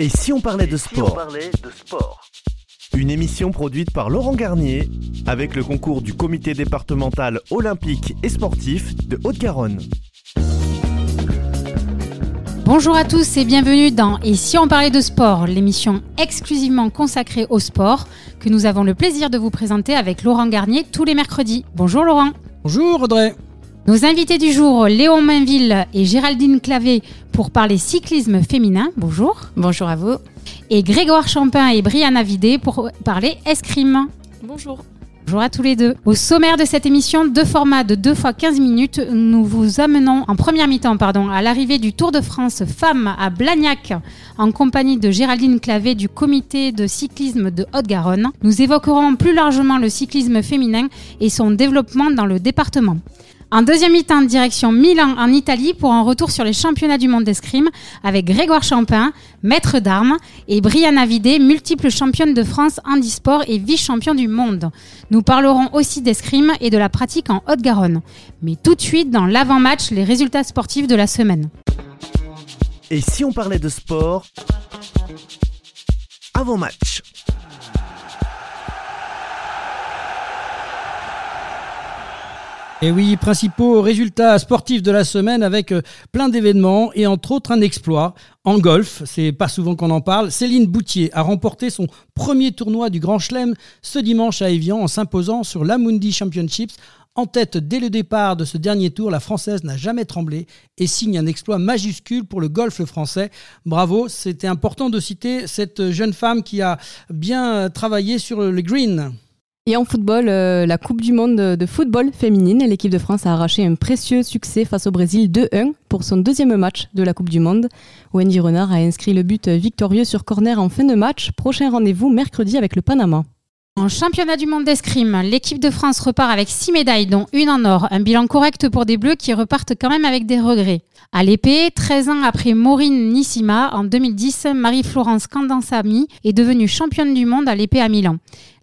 Et si on parlait de Si on sport parlait de sport Une émission produite par Laurent Garnier avec le concours du comité départemental olympique et sportif de Haute-Garonne. Bonjour à tous et bienvenue dans Et si on parlait de sport, l'émission exclusivement consacrée au sport que nous avons le plaisir de vous présenter avec Laurent Garnier tous les mercredis. Bonjour Laurent. Bonjour Audrey. Nos invités du jour, Léon Mainville et Géraldine Clavé pour parler cyclisme féminin. Bonjour. Bonjour à vous. Et Grégoire Champin et Brianna Vidé pour parler escrime. Bonjour. Bonjour à tous les deux. Au sommaire de cette émission, deux formats de 2 fois 15 minutes, nous vous amenons en première mi-temps pardon, à l'arrivée du Tour de France Femmes à Blagnac en compagnie de Géraldine Clavé du comité de cyclisme de Haute-Garonne. Nous évoquerons plus largement le cyclisme féminin et son développement dans le département. En deuxième mi-temps, direction Milan en Italie pour un retour sur les championnats du monde d'escrime avec Grégoire Champin, maître d'armes, et Brianna Vidé, multiple championne de France handisport et vice-champion du monde. Nous parlerons aussi d'escrime et de la pratique en Haute-Garonne. Mais tout de suite, dans l'avant-match, les résultats sportifs de la semaine. Et si on parlait de sport avant Et oui, principaux résultats sportifs de la semaine avec euh, plein d'événements et entre autres un exploit en golf. C'est pas souvent qu'on en parle. Céline Boutier a remporté son premier tournoi du Grand Chelem ce dimanche à Evian en s'imposant sur l'Amundi Championships. En tête dès le départ de ce dernier tour, la Française n'a jamais tremblé et signe un exploit majuscule pour le golf français. Bravo, c'était important de citer cette jeune femme qui a bien travaillé sur le green. Et en football, euh, la Coupe du Monde de football féminine, l'équipe de France a arraché un précieux succès face au Brésil 2-1 pour son deuxième match de la Coupe du Monde. Wendy Renard a inscrit le but victorieux sur corner en fin de match. Prochain rendez-vous mercredi avec le Panama. En championnat du monde d'escrime, l'équipe de France repart avec 6 médailles, dont une en or. Un bilan correct pour des Bleus qui repartent quand même avec des regrets. À l'épée, 13 ans après Maureen Nissima, en 2010, Marie-Florence Candansami est devenue championne du monde à l'épée à Milan.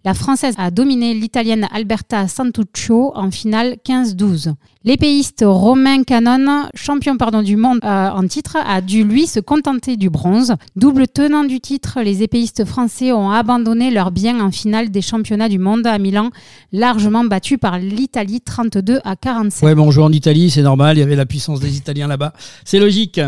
La Française a dominé l'Italienne Alberta Santuccio en finale 15-12. L'épéiste Romain Canon, champion du monde euh, en titre, a dû lui se contenter du bronze. Double tenant du titre, les épéistes français ont abandonné leur bien en finale des championnats du monde à Milan, largement battus par l'Italie 32 à 47. Ouais, bon, en Italie, c'est normal, il y avait la puissance des Italiens là-bas. C'est logique.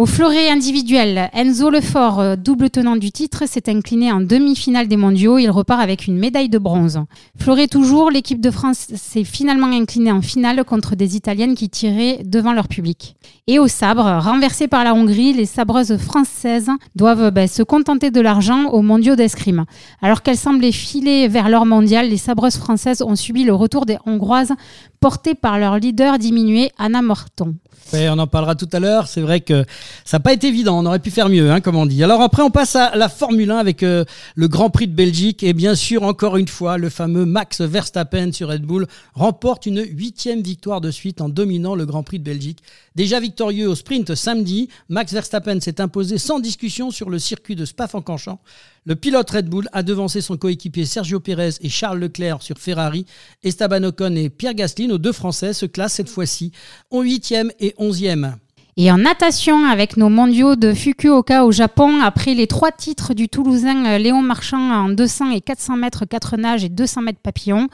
Au fleuret individuel, Enzo Lefort, euh, double tenant du titre, s'est incliné en demi-finale des mondiaux. Il repart avec une médaille de bronze. Fleuret toujours, l'équipe de France s'est finalement inclinée en finale contre des Italiennes qui tiraient devant leur public. Et au sabre, renversées par la Hongrie, les sabreuses françaises doivent ben, se contenter de l'argent aux mondiaux d'escrime. Alors qu'elles semblaient filer vers l'or mondial, les sabreuses françaises ont subi le retour des Hongroises portées par leur leader diminué, Anna Morton. On en parlera tout à l'heure. C'est vrai que ça n'a pas été évident. On aurait pu faire mieux, hein, comme on dit. Alors après, on passe à la Formule 1 avec euh, le Grand Prix de Belgique. Et bien sûr, encore une fois, le fameux Max Verstappen sur Red Bull remporte une huitième victoire de suite en dominant le Grand Prix de Belgique. Déjà victorieux au sprint samedi, Max Verstappen s'est imposé sans discussion sur le circuit de Spa-Francorchamps. Le pilote Red Bull a devancé son coéquipier Sergio Pérez et Charles Leclerc sur Ferrari. Esteban Ocon et Pierre Gasly, nos deux Français, se classent cette fois-ci en 8e et 11e. Et en natation, avec nos mondiaux de Fukuoka au Japon, après les trois titres du Toulousain euh, Léon Marchand en 200 et 400 mètres 4 nages et 200 mètres papillon,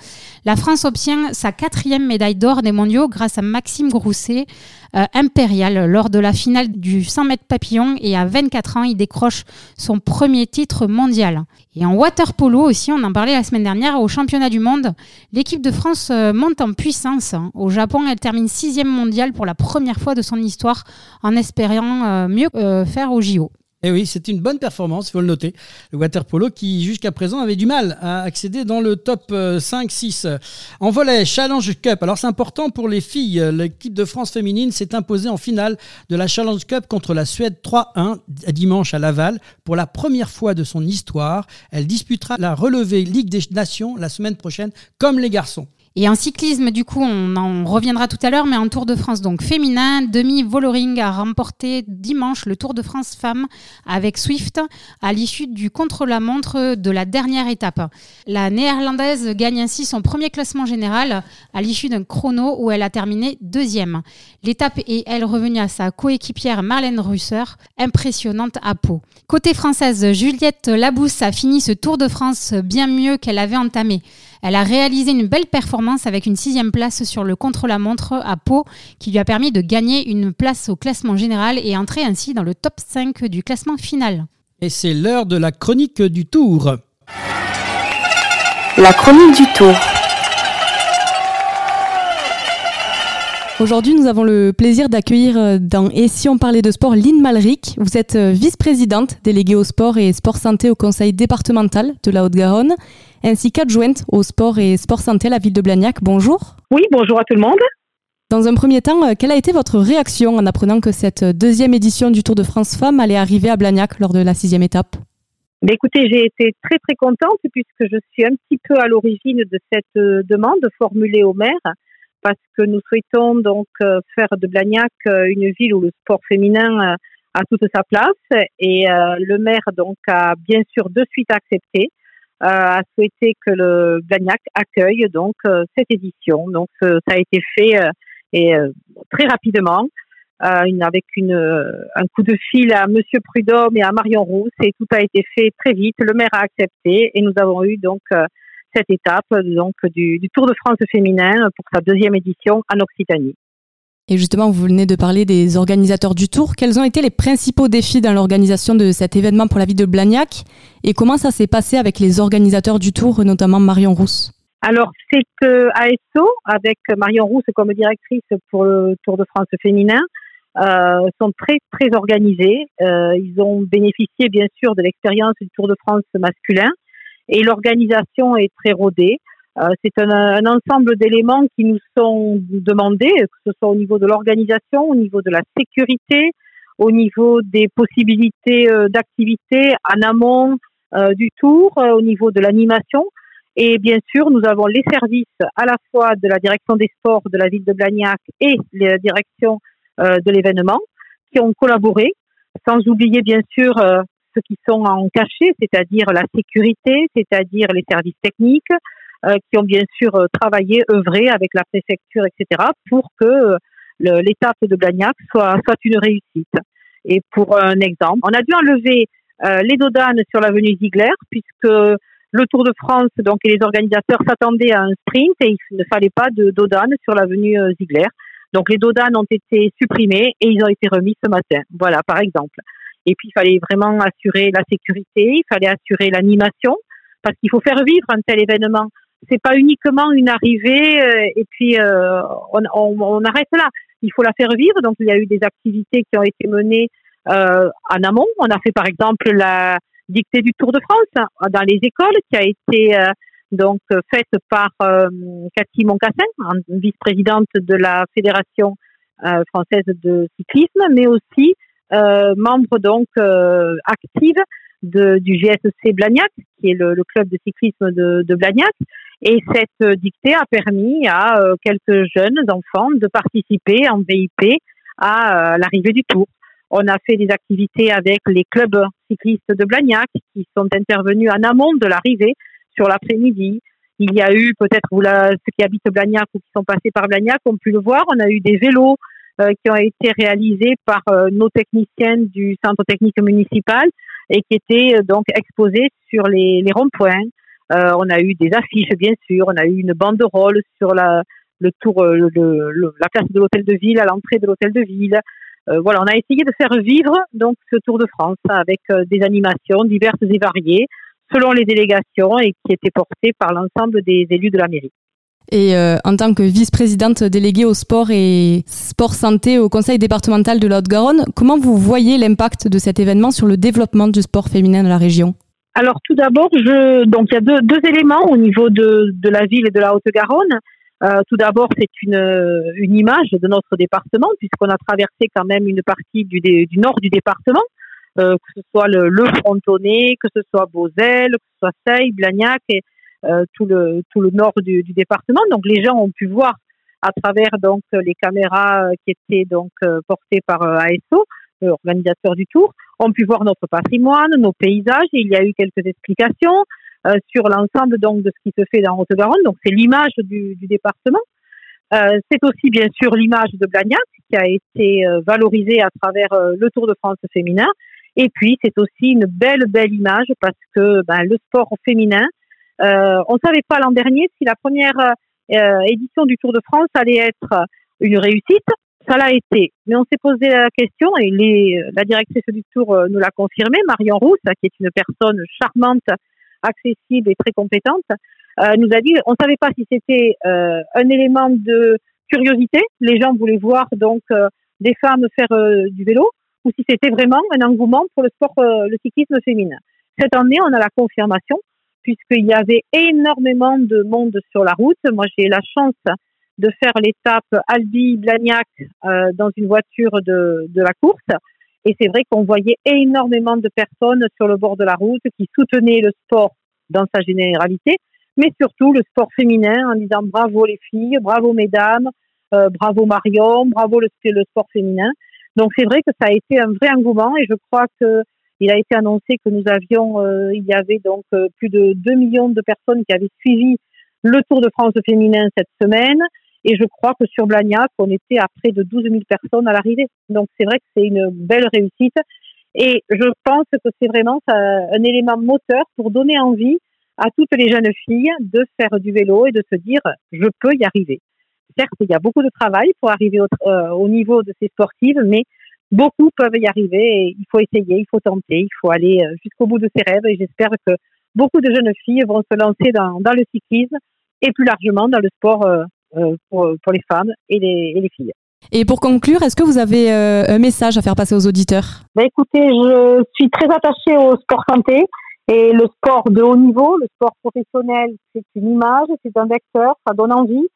la France obtient sa quatrième médaille d'or des mondiaux grâce à Maxime Grousset, impérial, lors de la finale du 100 mètres papillon. Et à 24 ans, il décroche son premier titre mondial. Et en water polo aussi, on en parlait la semaine dernière, au championnat du monde, l'équipe de France euh, monte en puissance. Au Japon, elle termine sixième mondiale pour la première fois de son histoire en espérant euh, mieux euh, faire au JO. Et oui, c'est une bonne performance, il faut le noter. Le water polo qui jusqu'à présent avait du mal à accéder dans le top 5-6. En volet, Challenge Cup. Alors c'est important pour les filles. L'équipe de France féminine s'est imposée en finale de la Challenge Cup contre la Suède 3-1 dimanche à Laval. Pour la première fois de son histoire, elle disputera la relevée Ligue des Nations la semaine prochaine comme les garçons. Et en cyclisme, du coup, on en reviendra tout à l'heure, mais en Tour de France, donc féminin, Demi Vollering a remporté dimanche le Tour de France femmes avec Swift à l'issue du contre-la-montre de la dernière étape. La néerlandaise gagne ainsi son premier classement général à l'issue d'un chrono où elle a terminé deuxième. L'étape est, elle, revenue à sa coéquipière Marlène Russer, impressionnante à peau. Côté française, Juliette Labousse a fini ce Tour de France bien mieux qu'elle avait entamé. Elle a réalisé une belle performance avec une sixième place sur le contre-la-montre à Pau qui lui a permis de gagner une place au classement général et entrer ainsi dans le top 5 du classement final. Et c'est l'heure de la chronique du tour. La chronique du tour. Aujourd'hui, nous avons le plaisir d'accueillir euh, dans Et si on parlait de sport Lynn Malric. Vous êtes euh, vice-présidente déléguée au sport et sport santé au conseil départemental de la Haute-Garonne, ainsi qu'adjointe au sport et sport santé à la ville de Blagnac. Bonjour. Oui, bonjour à tout le monde. Dans un premier temps, euh, quelle a été votre réaction en apprenant que cette deuxième édition du Tour de France Femmes allait arriver à Blagnac lors de la sixième étape? Ben écoutez, j'ai été très très contente puisque je suis un petit peu à l'origine de cette demande formulée au maire parce que nous souhaitons donc euh, faire de Blagnac euh, une ville où le sport féminin euh, a toute sa place et le maire donc a bien sûr de suite accepté a souhaité que le Blagnac accueille donc cette édition. Donc ça a été fait et très rapidement avec une, un coup de fil à Monsieur Prudhomme et à Marion Rousse et tout a été fait très vite. Le maire a accepté et nous avons eu donc cette étape donc du, Tour de France féminin pour sa deuxième édition en Occitanie. Et justement, vous venez de parler des organisateurs du Tour. Quels ont été les principaux défis dans l'organisation de cet événement pour la ville de Blagnac? Et comment ça s'est passé avec les organisateurs du Tour, notamment Marion Rousse? Alors, c'est euh, ASO, avec Marion Rousse comme directrice pour le Tour de France féminin, euh, sont très, très organisés. Euh, ils ont bénéficié, bien sûr, de l'expérience du Tour de France masculin et l'organisation est très rodée. Euh, c'est un, un, ensemble d'éléments qui nous sont demandés, que ce soit au niveau de l'organisation, au niveau de la sécurité, au niveau des possibilités euh, d'activité en amont euh, du tour, au niveau de l'animation. Et bien sûr, nous avons les services à la fois de la direction des sports de la ville de Blagnac et la direction de l'événement qui ont collaboré, sans oublier bien sûr qui sont en cachet, c'est-à-dire la sécurité, c'est-à-dire les services techniques, euh, qui ont bien sûr euh, travaillé, œuvré avec la préfecture, etc., pour que euh, l'étape de Blagnac soit, soit une réussite. Et pour un exemple, on a dû enlever les dodanes sur l'avenue Ziegler, puisque le Tour de France donc, et les organisateurs s'attendaient à un sprint et il ne fallait pas de dodanes sur l'avenue Ziegler. Donc les dodanes ont été supprimés et ils ont été remis ce matin. Voilà, par exemple. Et puis, il fallait vraiment assurer la sécurité, il fallait assurer l'animation, parce qu'il faut faire vivre un tel événement. C'est pas uniquement une arrivée euh, et puis euh, on, on, on, arrête là. Il faut la faire vivre. Donc, il y a eu des activités qui ont été menées euh, en amont. On a fait, par exemple, la dictée du Tour de France hein, dans les écoles, qui a été euh, donc faite par euh, Cathy Moncassin, vice-présidente de la Fédération française de cyclisme, mais aussi euh, membre donc euh, active de, du GSC Blagnac, qui est le, le club de cyclisme de, de, Blagnac. Et cette dictée a permis à euh, quelques jeunes enfants de participer en VIP à l'arrivée du Tour. On a fait des activités avec les clubs cyclistes de Blagnac qui sont intervenus en amont de l'arrivée sur l'après-midi. Il y a eu peut-être ceux qui habitent Blagnac ou qui sont passés par Blagnac ont pu le voir. On a eu des vélos euh, qui ont été réalisés par euh, nos techniciennes du centre technique municipal et qui étaient euh, donc exposés sur les, les ronds-points. on a eu des affiches, bien sûr. On a eu une banderole sur la, le tour, le, le, la place de l'hôtel de ville, à l'entrée de l'hôtel de ville. Euh, voilà, on a essayé de faire vivre donc ce Tour de France avec des animations diverses et variées selon les délégations et qui étaient portées par l'ensemble des élus de la mairie. Et euh, en tant que vice-présidente déléguée au sport et sport santé au conseil départemental de la Haute-Garonne, comment vous voyez l'impact de cet événement sur le développement du sport féminin dans la région? Alors tout d'abord, donc il y a deux, éléments au niveau de, de la ville et de la Haute-Garonne. Euh, tout d'abord, c'est une, une image de notre département puisqu'on a traversé quand même une partie du, nord du département, euh, que ce soit le, le Frontonnet, que ce soit Beauzelle, que ce soit Seille, Blagnac tout le tout le nord du, département. Donc les gens ont pu voir à travers donc les caméras qui étaient donc portées par ASO, organisateur du tour, ont pu voir notre patrimoine, nos paysages. Et il y a eu quelques explications sur l'ensemble donc de ce qui se fait dans Haute-Garonne. Donc c'est l'image du, département. Euh, c'est aussi bien sûr l'image de Blagnac qui a été euh, valorisée à travers euh, le Tour de France féminin. Et puis c'est aussi une belle belle image parce que ben, le sport féminin, on ne savait pas l'an dernier si la première édition du Tour de France allait être une réussite. Ça l'a été, mais on s'est posé la question et les, la directrice du Tour nous l'a confirmé, Marion Rousse, qui est une personne charmante, accessible et très compétente, euh, nous a dit on ne savait pas si c'était euh, un élément de curiosité, les gens voulaient voir donc euh, des femmes faire du vélo, ou si c'était vraiment un engouement pour le sport, le cyclisme féminin. Cette année, on a la confirmation puisqu'il y avait énormément de monde sur la route. Moi, j'ai la chance de faire l'étape Albi-Blagnac euh, dans une voiture de, de la course. Et c'est vrai qu'on voyait énormément de personnes sur le bord de la route qui soutenaient le sport dans sa généralité, mais surtout le sport féminin en disant bravo les filles, bravo mesdames, euh, bravo Marion, bravo le, le sport féminin. Donc c'est vrai que ça a été un vrai engouement et je crois que il a été annoncé que nous avions, euh, il y avait donc euh, plus de 2 millions de personnes qui avaient suivi le Tour de France féminin cette semaine. Et je crois que sur Blagnac, on était à près de 12 000 personnes à l'arrivée. Donc c'est vrai que c'est une belle réussite. Et je pense que c'est vraiment un élément moteur pour donner envie à toutes les jeunes filles de faire du vélo et de se dire je peux y arriver. Certes, il y a beaucoup de travail pour arriver au, euh, au niveau de ces sportives, mais beaucoup peuvent y arriver et il faut essayer, il faut tenter, il faut aller euh, jusqu'au bout de ses rêves et j'espère que beaucoup de jeunes filles vont se lancer dans, dans le cyclisme et plus largement dans le sport euh, pour, pour, les femmes et les, et les, filles. Et pour conclure, est-ce que vous avez un message à faire passer aux auditeurs? Bah Écoutez, je suis très attachée au sport santé. Et le sport de haut niveau, le sport professionnel, c'est une image, c'est un vecteur, ça donne envie.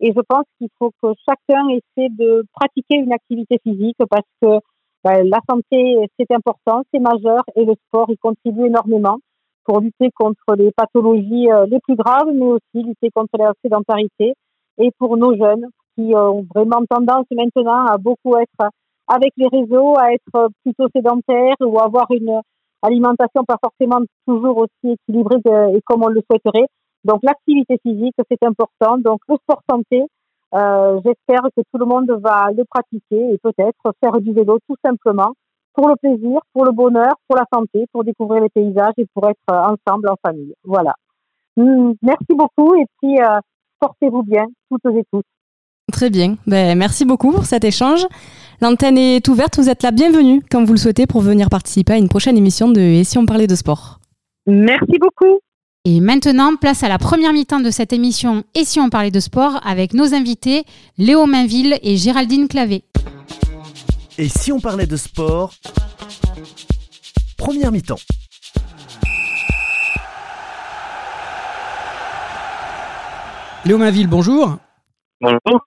Et je pense qu'il faut que chacun essaie de pratiquer une activité physique parce que ben, la santé, c'est important, c'est majeur et le sport, il contribue énormément pour lutter contre les pathologies euh, les plus graves, mais aussi lutter contre la sédentarité. Et pour nos jeunes qui ont vraiment tendance maintenant à beaucoup être avec les réseaux, à être plutôt sédentaires ou avoir une, alimentation pas forcément toujours aussi équilibrée et comme on le souhaiterait. Donc l'activité physique, c'est important. Donc le sport santé, euh, j'espère que tout le monde va le pratiquer et peut-être faire du vélo tout simplement pour le plaisir, pour le bonheur, pour la santé, pour découvrir les paysages et pour être ensemble en famille. Voilà. Mmh, merci beaucoup et puis euh, portez-vous bien toutes et tous. Très bien. Ben, merci beaucoup pour cet échange. L'antenne est ouverte, vous êtes la bienvenue quand vous le souhaitez pour venir participer à une prochaine émission de Et si on parlait de sport Merci beaucoup. Et maintenant, place à la première mi-temps de cette émission Et si on parlait de sport avec nos invités Léo Mainville et Géraldine Clavé. Et si on parlait de sport Première mi-temps. Léo Mainville, bonjour.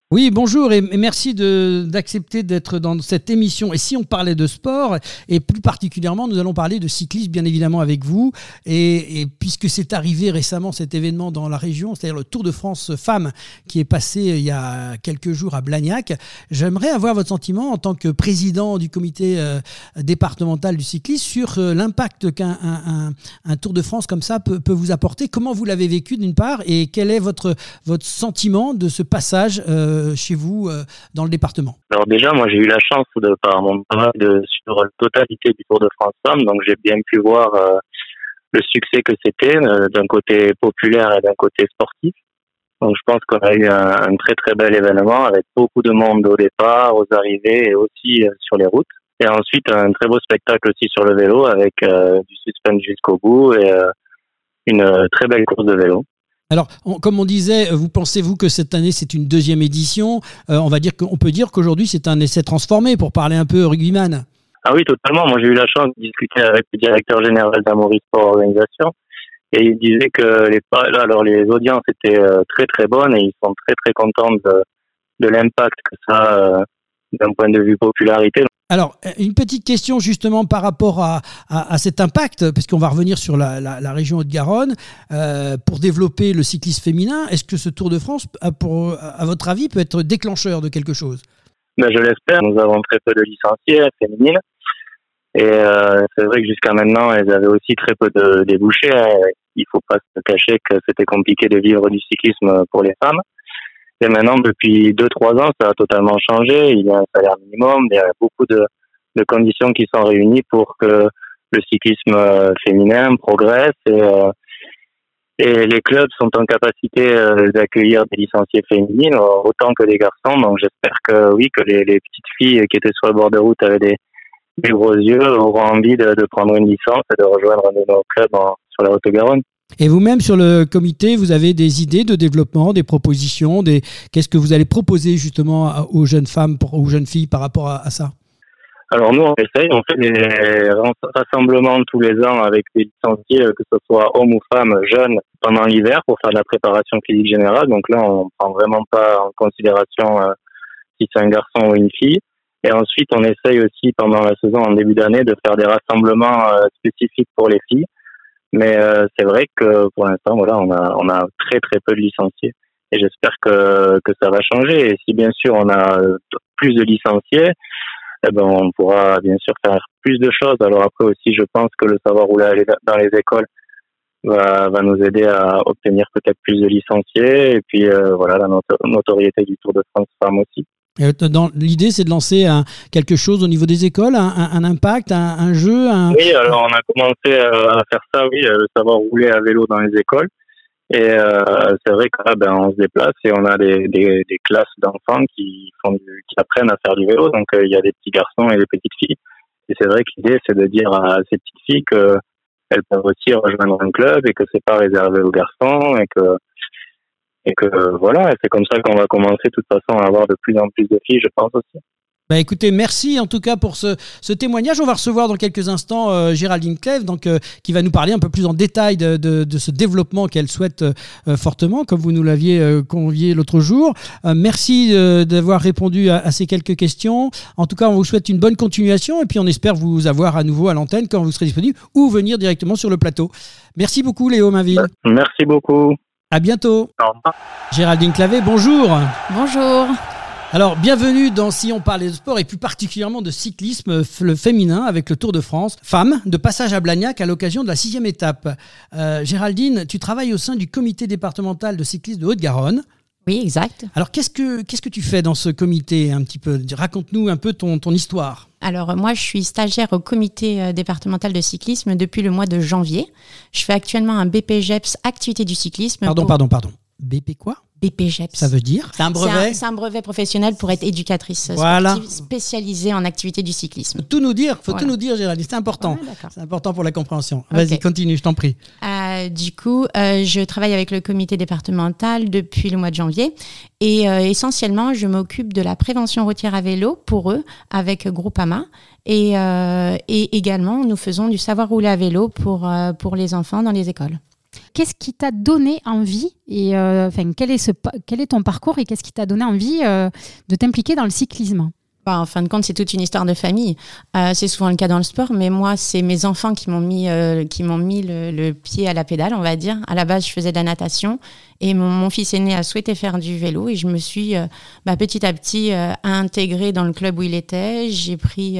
Oui, bonjour et merci d'accepter d'être dans cette émission. Et si on parlait de sport, et plus particulièrement, nous allons parler de cyclisme, bien évidemment, avec vous. Et, puisque c'est arrivé récemment cet événement dans la région, c'est-à-dire le Tour de France Femmes qui est passé il y a quelques jours à Blagnac, j'aimerais avoir votre sentiment en tant que président du comité euh, départemental du cyclisme sur euh, l'impact qu'un un, Tour de France comme ça peut, peut vous apporter. Comment vous l'avez vécu d'une part et quel est votre, votre sentiment de ce passage euh, chez vous euh, dans le département Alors déjà, moi j'ai eu la chance de par mon travail de sur la totalité du Tour de France Femmes, donc j'ai bien pu voir euh, le succès que c'était d'un côté populaire et d'un côté sportif. Donc je pense qu'on a eu un, très très bel événement avec beaucoup de monde au départ, aux arrivées et aussi sur les routes. Et ensuite un très beau spectacle aussi sur le vélo avec du suspense jusqu'au bout et une très belle course de vélo. Alors, comme on disait, vous pensez-vous que cette année c'est une deuxième édition euh, On va dire qu'on peut dire qu'aujourd'hui c'est un essai transformé pour parler un peu rugbyman. Ah oui, totalement. Moi, j'ai eu la chance de discuter avec le directeur général d'Amoris Sport Organisation et il disait que les alors les audiences étaient euh, très très bonnes et ils sont très très contents de, l'impact que ça a euh, d'un point de vue popularité. Alors, une petite question justement par rapport à, à, cet impact, parce qu'on va revenir sur la, la, région Haute-Garonne, euh, pour développer le cyclisme féminin. Est-ce que ce Tour de France, pour, à votre avis, peut être déclencheur de quelque chose? Ben, Je l'espère. Nous avons très peu de licenciés féminines. Et euh, c'est vrai que jusqu'à maintenant, elles avaient aussi très peu de débouchés. Il faut pas se cacher que c'était compliqué de vivre du cyclisme pour les femmes. Et maintenant, depuis deux, trois ans, ça a totalement changé. Il y a un salaire minimum, il y a beaucoup de, de conditions qui sont réunies pour que le cyclisme euh, féminin progresse et, euh, et les clubs sont en capacité euh, d'accueillir des licenciés féminines autant que des garçons. Donc j'espère que oui, que les, les, petites filles qui étaient sur le bord de route avec des, des gros yeux auront envie de, de, prendre une licence et de rejoindre de nos clubs sur la Haute-Garonne. Et vous-même sur le comité, vous avez des idées de développement, des propositions, des qu'est-ce que vous allez proposer justement aux jeunes femmes, aux jeunes filles par rapport à, ça? Alors nous, on essaye, on fait des rassemblements tous les ans avec des licenciés, que ce soit hommes ou femmes, jeunes, pendant l'hiver pour faire de la préparation physique générale. Donc là, on prend vraiment pas en considération euh, si c'est un garçon ou une fille. Et ensuite, on essaye aussi pendant la saison, en début d'année, de faire des rassemblements euh, spécifiques pour les filles mais euh, c'est vrai que pour l'instant, voilà, on a, on a très très peu de licenciés. Et j'espère que, que ça va changer. Et si bien sûr on a plus de licenciés, eh ben, on pourra bien sûr faire plus de choses. Alors après aussi, je pense que le savoir rouler dans les écoles va, va nous aider à obtenir peut-être plus de licenciés. Et puis euh, voilà, la notoriété du Tour de France femme aussi. L'idée, c'est de lancer quelque chose au niveau des écoles, un, impact, un, jeu. Oui, alors on a commencé euh, à faire ça, oui, euh, savoir rouler à vélo dans les écoles. Et euh, c'est vrai qu'on ben, on se déplace et on a des, classes d'enfants qui apprennent à faire du vélo. Donc il y a des petits garçons et des petites filles. Et c'est vrai que l'idée, c'est de dire à ces petites filles qu'elles peuvent aussi rejoindre un club et que c'est pas réservé aux garçons et que et que voilà, c'est comme ça qu'on va commencer de toute façon à avoir de plus en plus de filles, je pense aussi. Bah écoutez, merci en tout cas pour ce, ce témoignage. On va recevoir dans quelques instants euh, Géraldine Clève, donc, euh, qui va nous parler un peu plus en détail de, de, de ce développement qu'elle souhaite euh, fortement, comme vous nous l'aviez convié l'autre jour. merci d'avoir répondu à, à, ces quelques questions. En tout cas, on vous souhaite une bonne continuation et puis on espère vous avoir à nouveau à l'antenne quand vous serez disponible ou venir directement sur le plateau. Merci beaucoup Léo Mainville. Merci beaucoup. À bientôt. Géraldine Clavé, bonjour. Bonjour. Alors, bienvenue dans Si on parlait de sport et plus particulièrement de cyclisme le féminin avec le Tour de France. Femme, de passage à Blagnac à l'occasion de la sixième étape. Euh, Géraldine, tu travailles au sein du comité départemental de cyclisme de Haute-Garonne. Oui, exact. Alors, qu'est-ce que, qu'est-ce que tu fais dans ce comité un petit peu? Raconte-nous un peu ton, ton histoire. Alors, moi, je suis stagiaire au comité euh, départemental de cyclisme depuis le mois de janvier. Je fais actuellement un BPGEPS activité du cyclisme. Pardon, pardon, pardon. BP quoi? BPGEPS. Ça veut dire C'est un brevet C'est un, brevet professionnel pour être éducatrice sportive spécialisée en activité du cyclisme. Faut tout nous dire, faut tout nous dire, Géraldine, c'est important. c'est important pour la compréhension. Vas-y, continue, je t'en prie. Euh, du coup, euh, je travaille avec le comité départemental depuis le mois de janvier et euh, essentiellement, je m'occupe de la prévention routière à vélo pour eux avec Groupama. Et, et également, nous faisons du savoir rouler à vélo pour, pour les enfants dans les écoles. Qu'est-ce qui t'a donné envie et euh, quel est ce quel est ton parcours et qu'est-ce qui t'a donné envie euh, de t'impliquer dans le cyclisme? Bah, en fin de compte, c'est toute une histoire de famille. Euh, c'est souvent le cas dans le sport, mais moi, c'est mes enfants qui m'ont mis, qui m'ont mis le, pied à la pédale, on va dire. À la base, je faisais de la natation et mon, fils aîné a souhaité faire du vélo et je me suis bah, petit à petit intégrée dans le club où il était. J'ai pris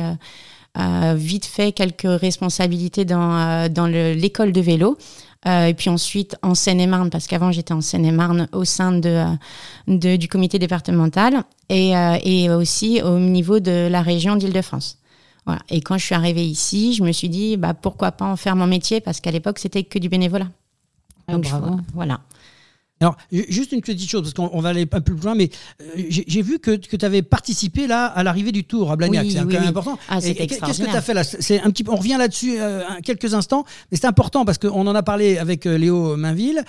vite fait quelques responsabilités dans, dans l'école de vélo. Euh, et puis ensuite en Seine-et-Marne, parce qu'avant j'étais en Seine-et-Marne au sein de, euh, de, du comité départemental et, euh, et aussi au niveau de la région d'Île-de-France. Voilà. Et quand je suis arrivée ici, je me suis dit bah, pourquoi pas en faire mon métier, parce qu'à l'époque c'était que du bénévolat. Ah, Donc voilà. Alors, juste une petite chose, parce qu'on va aller un peu plus loin, mais euh, j'ai vu que, que tu avais participé là à l'arrivée du Tour à Blagnac. c'est quand même important. Ah, Qu'est-ce que tu as fait là? C'est un petit, on revient là-dessus euh, quelques instants, mais c'est important parce qu'on en a parlé avec euh, Léo Mainville.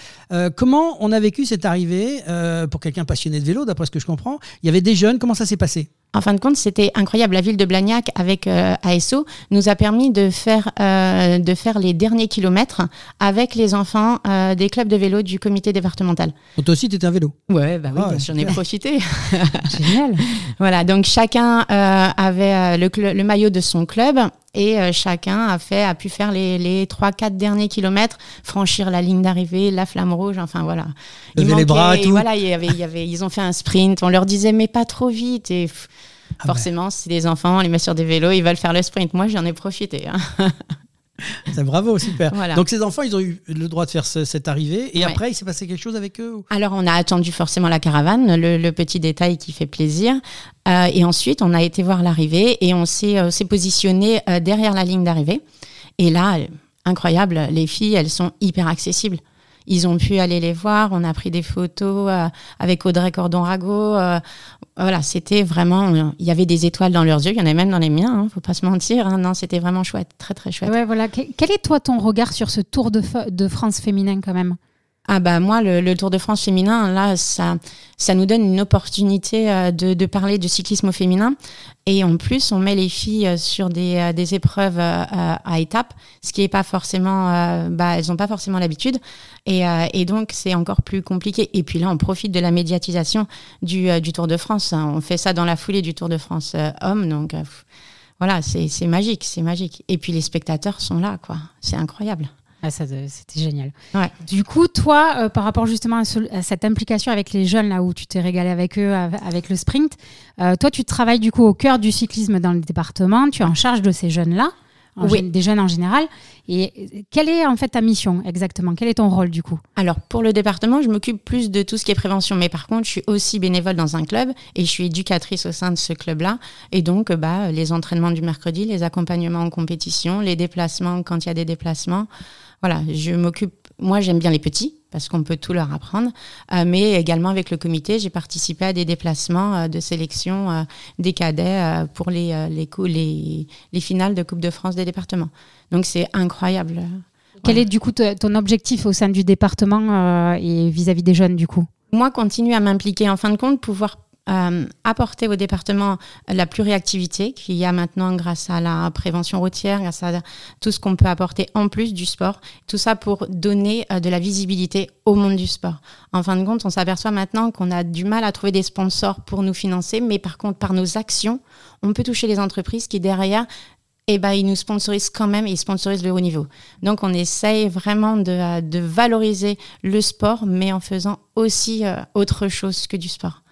comment on a vécu cette arrivée pour quelqu'un passionné de vélo, d'après ce que je comprends? Il y avait des jeunes. Comment ça s'est passé? En fin de compte, c'était incroyable. La ville de Blagnac, avec euh, ASO, nous a permis de faire, euh, de faire les derniers kilomètres avec les enfants euh, des clubs de vélo du comité départemental. Toi aussi, tu étais un vélo Ouais, bah oui, Ah j'en ai profité. Génial. voilà, donc chacun euh, avait euh, le, le maillot de son club et euh, chacun a, fait, a pu faire les, les 3-4 derniers kilomètres, franchir la ligne d'arrivée, la flamme rouge, enfin voilà. Il Lever les bras et tout. Voilà, il y avait, il y avait, ils ont fait un sprint, on leur disait mais pas trop vite et Ah forcément, c'est des enfants, on les met sur des vélos, ils veulent faire le sprint. Moi, j'en ai profité. hein. C'est bravo, super. Voilà. Donc ces enfants, ils ont eu le droit de faire ce- cette arrivée. Et Ouais. après, il s'est passé quelque chose avec eux Alors, on a attendu forcément la caravane, le, le petit détail qui fait plaisir. Euh, et ensuite, on a été voir l'arrivée et on s'est euh, positionné euh, derrière la ligne d'arrivée. Et là, incroyable, les filles, elles sont hyper accessibles. Ils ont pu aller les voir, on a pris des photos euh, avec Audrey Cordon-Rago. euh, voilà, c'était vraiment. euh, Il y avait des étoiles dans leurs yeux, il y en avait même dans les miens, hein, faut pas se mentir. hein. non, c'était vraiment chouette, très très chouette. Ouais, voilà. Que- Quel est toi ton regard sur ce Tour de, de France féminin quand même? Ah bah moi, le, le Tour de France féminin, là, ça, ça nous donne une opportunité euh, de, de parler de cyclisme féminin. Et en plus, on met les filles euh, sur des, euh, des épreuves à étapes, ce qui est pas forcément, bah, elles n'ont pas forcément l'habitude. Et, et donc, c'est encore plus compliqué. Et puis là, on profite de la médiatisation du, du Tour de France. On fait ça dans la foulée du Tour de France homme. Donc, voilà, c'est magique, c'est magique. Et puis, les spectateurs sont là, quoi. C'est incroyable. Ah, euh, C'était génial. Ouais. Du coup, toi, euh, par rapport justement à, ce- à cette implication avec les jeunes, là où tu t'es régalé avec eux, av- avec le sprint, euh, toi, tu travailles du coup au cœur du cyclisme dans le département, tu es en charge de ces jeunes-là, Oui. des jeunes en général. Et quelle est en fait ta mission exactement? Quel est ton rôle du coup? Alors, pour le département, je m'occupe plus de tout ce qui est prévention. Mais par contre, je suis aussi bénévole dans un club et je suis éducatrice au sein de ce club-là. Et donc, bah, les entraînements du mercredi, les accompagnements en compétition, les déplacements quand il y a des déplacements. Voilà, je m'occupe. Moi, j'aime bien les petits parce qu'on peut tout leur apprendre. Euh, mais également avec le comité, j'ai participé à des déplacements euh, de sélection euh, des cadets pour les, les, les, les finales de Coupe de France des départements. Donc, c'est incroyable. Quel est du coup ton objectif au sein du département et vis-à-vis des jeunes du coup? Moi, continuer à m'impliquer, en fin de compte, pouvoir euh, apporter au département la pluriactivité qu'il y a maintenant grâce à la prévention routière, grâce à tout ce qu'on peut apporter en plus du sport. Tout ça pour donner euh, de la visibilité au monde du sport. En fin de compte, on s'aperçoit maintenant qu'on a du mal à trouver des sponsors pour nous financer, mais par contre, par nos actions, on peut toucher les entreprises qui derrière eh ben, ils nous sponsorisent quand même ils sponsorisent le haut niveau. Donc, on essaye vraiment de, euh, de valoriser le sport, mais en faisant aussi autre chose que du sport.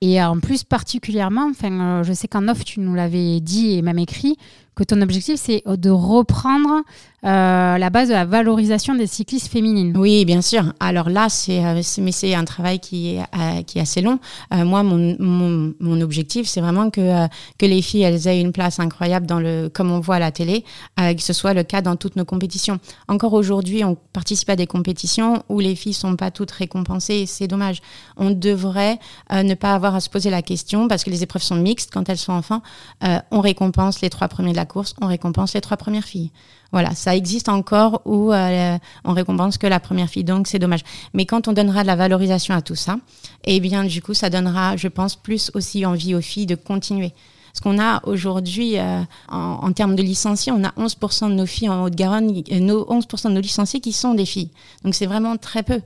Et en plus, particulièrement, enfin, euh, je sais qu'en off, tu nous l'avais dit et même écrit, que ton objectif, c'est de reprendre euh, la base de la valorisation des cyclistes féminines. Oui, bien sûr. Alors là, c'est, euh, mais c'est un travail qui est, euh, qui est assez long. Moi, mon, mon, objectif, c'est vraiment que, que les filles, elles aient une place incroyable dans le, comme on voit à la télé, que ce soit le cas dans toutes nos compétitions. Encore aujourd'hui, on participe à des compétitions où les filles sont pas toutes récompensées. C'est dommage. On devrait ne pas avoir à se poser la question parce que les épreuves sont mixtes quand elles sont enfants. On récompense les trois premiers de la course, on récompense les trois premières filles. Voilà, ça existe encore où euh, on récompense que la première fille, donc c'est dommage. Mais quand on donnera de la valorisation à tout ça, eh bien du coup, ça donnera, je pense, plus aussi envie aux filles de continuer. Parce qu'on a aujourd'hui, euh, en, termes de licenciés, on a 11% de nos filles en Haute-Garonne, euh, nos 11% de nos licenciés qui sont des filles. Donc c'est vraiment très peu.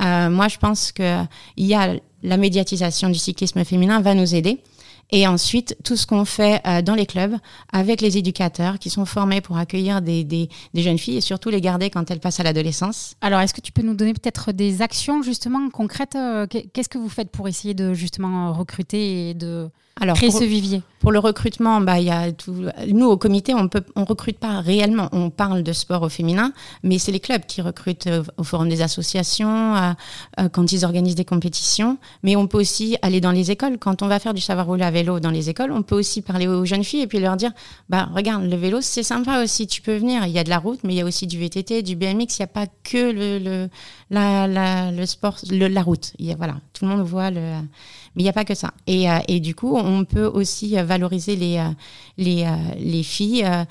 Moi, je pense que il y a la médiatisation du cyclisme féminin va nous aider. Et ensuite, tout ce qu'on fait euh, dans les clubs avec les éducateurs qui sont formés pour accueillir des, des, des jeunes filles et surtout les garder quand elles passent à l'adolescence. Alors, est-ce que tu peux nous donner peut-être des actions justement concrètes euh, qu'est- Qu'est-ce que vous faites pour essayer de justement recruter et de Alors, créer pour- ce vivier Pour le recrutement, bah, y a tout. Nous, au comité, on peut, on recrute pas réellement. On parle de sport au féminin, mais c'est les clubs qui recrutent euh, au forum des associations, quand ils organisent des compétitions. Mais on peut aussi aller dans les écoles. Quand on va faire du savoir rouler à vélo dans les écoles, on peut aussi parler aux jeunes filles et puis leur dire, bah, regarde, le vélo, c'est sympa aussi. Tu peux venir. Il y a de la route, mais il y a aussi du VTT, du BMX. Il n'y a pas que le, le, la, la- le sport, le- la route. Il y a, voilà, tout le monde voit le. Mais il n'y a pas que ça. Et, euh, et du coup, on peut aussi euh, valoriser les, euh, les, les filles euh,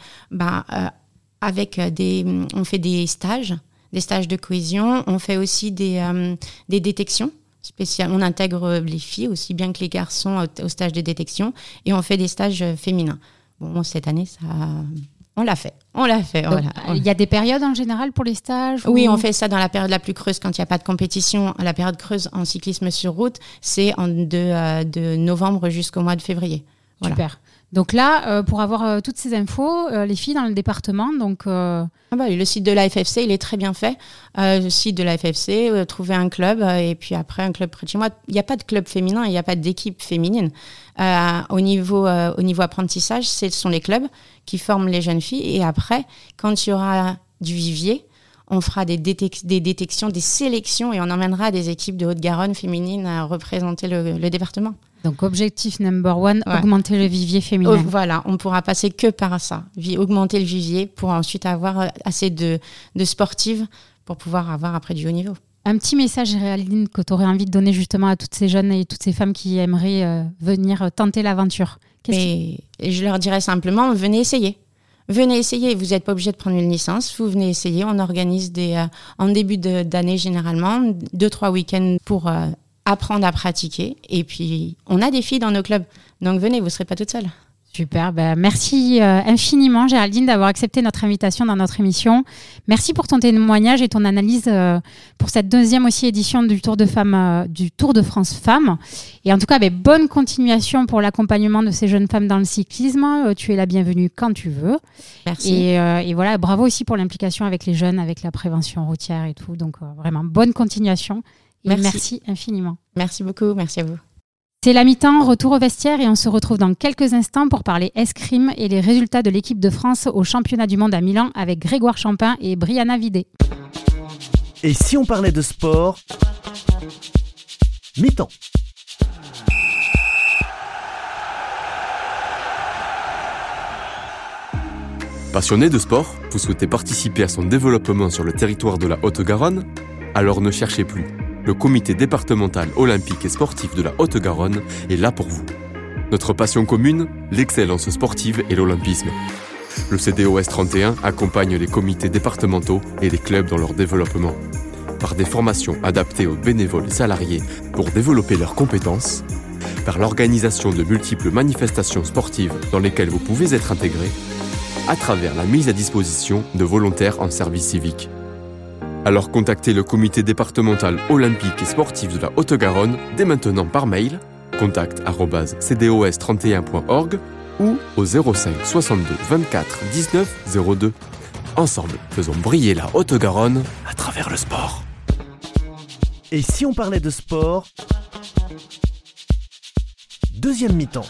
avec des. On fait des stages, des stages de cohésion. On fait aussi des, des détections spécial. On intègre les filles aussi bien que les garçons au stage de détection et on fait des stages féminins. Bon, cette année, ça, on l'a fait. On l'a fait. Donc, Il y a des périodes en général pour les stages Oui, ou- on fait ça dans la période la plus creuse quand il n'y a pas de compétition. La période creuse en cyclisme sur route, c'est de, euh, de novembre jusqu'au mois de février. Voilà. Super. Donc là, euh, pour avoir euh, toutes ces infos, euh, les filles dans le département, donc Ah bah, le site de la FFC, il est très bien fait. Le site de la FFC, trouver un club et puis après un club près de chez moi. Il n'y a pas de club féminin, il n'y a pas d'équipe féminine. Au, niveau, au niveau apprentissage, ce sont les clubs qui forment les jeunes filles. Et après, quand il y aura du vivier, on fera des, détec- des détections, des sélections et on emmènera des équipes de Haute-Garonne féminines à représenter le département. Donc objectif number one, Ouais. augmenter le vivier féminin. Oh, voilà, on pourra passer que par ça, augmenter le vivier pour ensuite avoir euh, assez de, de sportives pour pouvoir avoir après du haut niveau. Un petit message, Géraldine, que tu aurais envie de donner justement à toutes ces jeunes et toutes ces femmes qui aimeraient euh, venir tenter l'aventure. Qui- et je leur dirais simplement, venez essayer. Venez essayer, vous n'êtes pas obligé de prendre une licence, vous venez essayer. On organise des, euh, en début de- d'année généralement, deux, trois week-ends pour euh, apprendre à pratiquer. Et puis, on a des filles dans nos clubs. Donc venez, vous ne serez pas toute seule. Super, ben, merci euh, infiniment Géraldine d'avoir accepté notre invitation dans notre émission. Merci pour ton témoignage et ton analyse euh, pour cette deuxième aussi édition du Tour de Femmes, euh, du Tour de France Femmes. Et en tout cas, ben, bonne continuation pour l'accompagnement de ces jeunes femmes dans le cyclisme. Tu es la bienvenue quand tu veux. Merci. Et, et voilà, bravo aussi pour l'implication avec les jeunes, avec la prévention routière et tout. Donc vraiment bonne continuation. Merci infiniment. Merci beaucoup, merci à vous. C'est la mi-temps, retour au vestiaire et on se retrouve dans quelques instants pour parler escrime et les résultats de l'équipe de France au championnat du monde à Milan avec Grégoire Champin et Brianna Vidé. Et si on parlait de sport Mi-temps. Passionné de sport, vous souhaitez participer à son développement sur le territoire de la Haute-Garonne? Alors ne cherchez plus. Le comité départemental olympique et sportif de la Haute-Garonne est là pour vous. Notre passion commune, l'excellence sportive et l'olympisme. Le CDOS 31 accompagne les comités départementaux et les clubs dans leur développement. Par des formations adaptées aux bénévoles salariés pour développer leurs compétences, par l'organisation de multiples manifestations sportives dans lesquelles vous pouvez être intégré, à travers la mise à disposition de volontaires en service civique. Alors contactez le comité départemental olympique et sportif de la Haute-Garonne dès maintenant par mail contact@cdos31.org ou au 05 62 24 19 02. Ensemble, faisons briller la Haute-Garonne à travers le sport. Et si on parlait de sport Deuxième mi-temps.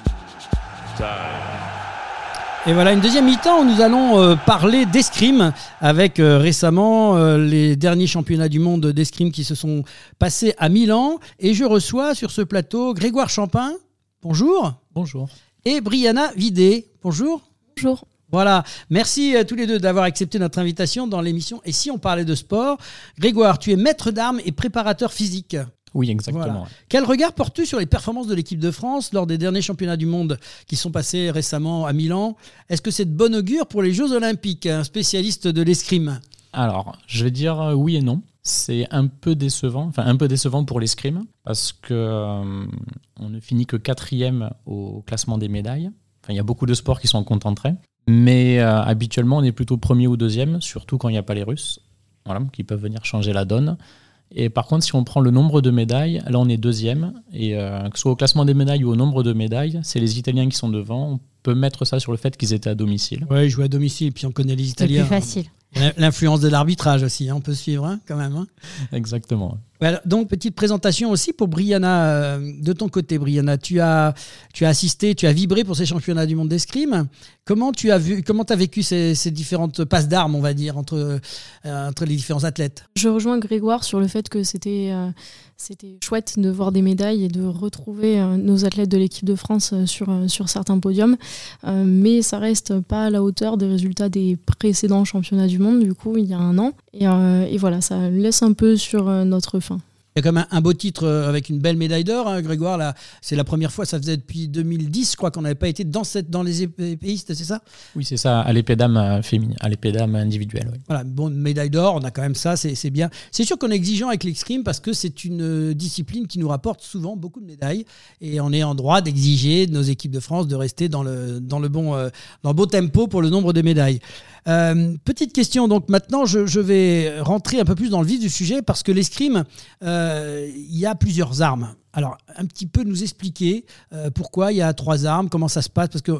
Et voilà, une deuxième mi-temps où nous allons euh, parler d'escrime avec euh, récemment euh, les derniers championnats du monde d'escrime qui se sont passés à Milan. Et je reçois sur ce plateau Grégoire Champin. Bonjour. Bonjour. Et Brianna Vidé. Bonjour. Bonjour. Voilà, merci à tous les deux d'avoir accepté notre invitation dans l'émission. Et si on parlait de sport, Grégoire, tu es maître d'armes et préparateur physique. Oui, exactement. Voilà. ouais. Quel regard portes-tu sur les performances de l'équipe de France lors des derniers championnats du monde qui sont passés récemment à Milan? Est-ce que c'est de bon augure pour les Jeux Olympiques? Un spécialiste de l'escrime. Alors, je vais dire euh, oui et non. C'est un peu décevant, enfin un peu décevant pour l'escrime parce que euh, on ne finit que quatrième au classement des médailles. Enfin, il y a beaucoup de sports qui sont concentrés, mais euh, habituellement on est plutôt premier ou deuxième, surtout quand il n'y a pas les Russes, voilà, qui peuvent venir changer la donne. Et par contre, si on prend le nombre de médailles, là on est deuxième, et euh, que ce soit au classement des médailles ou au nombre de médailles, c'est les Italiens qui sont devant. On peut mettre ça sur le fait qu'ils étaient à domicile. Ouais, jouer à domicile, puis on connaît les C'est plus Italiens. facile. L'influence de l'arbitrage aussi, hein, on peut suivre hein, quand même. hein. Exactement. Donc, petite présentation aussi pour Brianna. euh, de ton côté, Brianna, tu as, tu as assisté, tu as vibré pour ces championnats du monde d'escrime. Comment tu as, vu, comment as vécu ces, ces différentes passes d'armes, on va dire, entre, euh, entre les différents athlètes? Je rejoins Grégoire sur le fait que c'était euh, c'était chouette de voir des médailles et de retrouver nos athlètes de l'équipe de France sur, sur certains podiums. Mais ça reste pas à la hauteur des résultats des précédents championnats du monde, du coup, il y a un an. Et, et voilà, ça laisse un peu sur notre. Il y a quand même un, beau titre euh, avec une belle médaille d'or, hein, Grégoire. Là, c'est la première fois, ça faisait depuis 2010, je crois qu'on n'avait pas été dans, cette, dans les épéistes, c'est ça? Oui, c'est ça, à l'épée d'âme euh, féminine, à l'épée d'âme individuelle. Voilà, bon, médaille d'or, on a quand même ça, c'est bien. C'est sûr qu'on est exigeant avec l'escrime parce que c'est une euh, discipline qui nous rapporte souvent beaucoup de médailles et on est en droit d'exiger de nos équipes de France de rester dans le, dans le, bon, dans le beau tempo pour le nombre de médailles. Petite question, donc maintenant je, vais rentrer un peu plus dans le vif du sujet parce que l'escrime, euh, il y a plusieurs armes. Alors, un petit peu nous expliquer euh, pourquoi il y a trois armes, comment ça se passe, parce que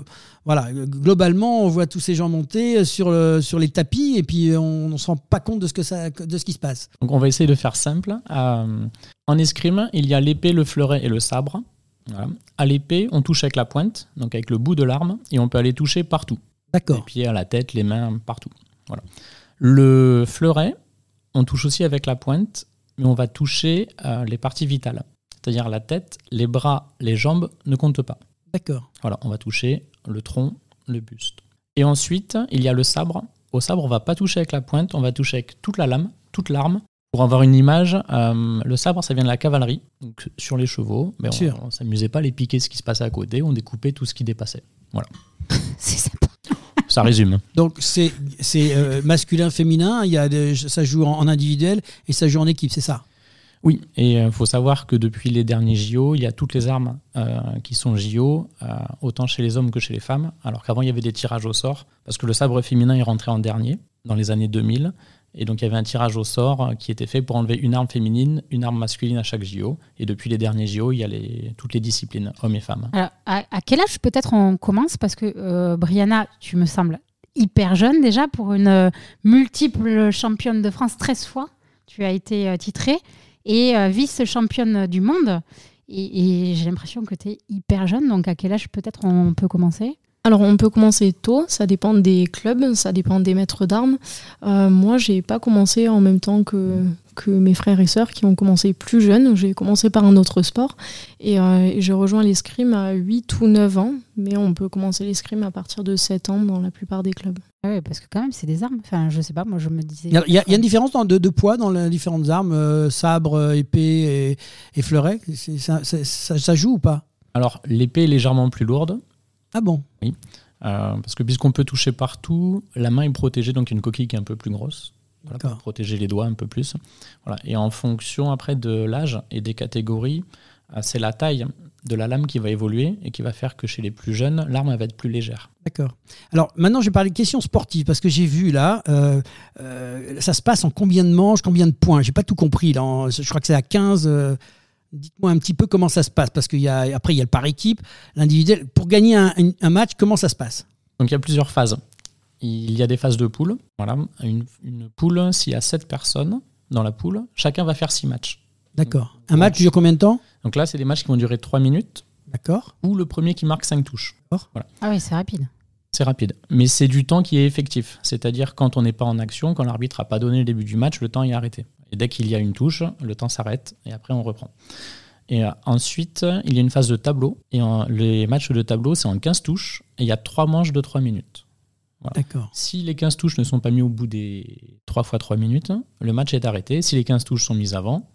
voilà, globalement, on voit tous ces gens monter sur, sur les tapis et puis on ne se rend pas compte de ce, que de ce qui se passe. Donc, on va essayer de faire simple. Euh, en escrime, il y a l'épée, le fleuret et le sabre. À l'épée, on touche avec la pointe, donc avec le bout de l'arme, et on peut aller toucher partout. D'accord. Les pieds, à la tête, les mains, partout. Voilà. Le fleuret, on touche aussi avec la pointe mais on va toucher euh, les parties vitales. C'est-à-dire la tête, les bras, les jambes ne comptent pas. D'accord. Voilà, on va toucher le tronc, le buste. Et ensuite, il y a le sabre. Au sabre, on va pas toucher avec la pointe, on va toucher avec toute la lame, toute l'arme. Pour avoir une image, euh, le sabre, ça vient de la cavalerie, donc sur les chevaux. Mais on, ne s'amusait pas à les piquer ce qui se passait à côté, on découpait tout ce qui dépassait. Voilà. C'est sympa. Ça résume. Donc c'est euh, masculin, féminin, il y a ça joue en, individuel et ça joue en équipe, c'est ça? Oui, et il euh, faut savoir que depuis les derniers JO, il y a toutes les armes euh, qui sont JO, autant chez les hommes que chez les femmes, alors qu'avant il y avait des tirages au sort, parce que le sabre féminin est rentré en dernier, dans les années 2000, et donc il y avait un tirage au sort qui était fait pour enlever une arme féminine, une arme masculine à chaque JO. Et depuis les derniers JO, il y a toutes les disciplines, hommes et femmes. Alors, à, quel âge peut-être on commence? Parce que euh, Brianna, tu me sembles hyper jeune déjà pour une euh, multiple championne de France 13 fois. Tu as été euh, titrée et vice-championne du monde. Et, et j'ai l'impression que tu es hyper jeune. Donc à quel âge peut-être on peut commencer? Alors on peut commencer tôt, ça dépend des clubs, ça dépend des maîtres d'armes. Euh, moi, j'ai pas commencé en même temps que, que mes frères et sœurs qui ont commencé plus jeunes. J'ai commencé par un autre sport et, euh, j'ai rejoint l'escrime à 8 ou 9 ans, mais on peut commencer l'escrime à partir de 7 ans dans la plupart des clubs. Ah oui, parce que quand même, c'est des armes. Enfin, je sais pas, moi je me disais. Il y, a, une différence de, de, poids dans les différentes armes, euh, sabre, épée et, et fleuret. Ça, ça, ça joue ou pas? Alors, l'épée est légèrement plus lourde. Ah bon? Oui. Euh, parce que puisqu'on peut toucher partout, la main est protégée, donc une coquille qui est un peu plus grosse. pour protéger les doigts un peu plus. Voilà. Et en fonction après de l'âge et des catégories, euh, c'est la taille de la lame qui va évoluer et qui va faire que chez les plus jeunes, l'arme va être plus légère. D'accord. Alors maintenant, je vais parler de questions sportives parce que j'ai vu là, euh, ça se passe en combien de manches, combien de points? J'ai pas tout compris. Là, je crois que c'est à 15. Dites-moi un petit peu comment ça se passe, parce qu'après, il y a le par équipe, l'individuel. Pour gagner un, match, comment ça se passe? Donc, il y a plusieurs phases. Il y a des phases de poule. Voilà. Une, poule, s'il y a 7 personnes dans la poule, chacun va faire 6 matchs. D'accord. Un match dure combien de temps? Donc là, c'est des matchs qui vont durer 3 minutes. D'accord. Ou le premier qui marque 5 touches. Voilà. Ah oui, c'est rapide. C'est rapide. Mais c'est du temps qui est effectif. C'est-à-dire quand on n'est pas en action, quand l'arbitre n'a pas donné le début du match, le temps est arrêté. Et dès qu'il y a une touche, le temps s'arrête et après on reprend. Et euh, ensuite, il y a une phase de tableau. Et les matchs de tableau, c'est en 15 touches. Et il y a 3 manches de 3 minutes. D'accord. Si les 15 touches ne sont pas mis au bout des 3 fois 3 minutes, le match est arrêté. Si les 15 touches sont mises avant,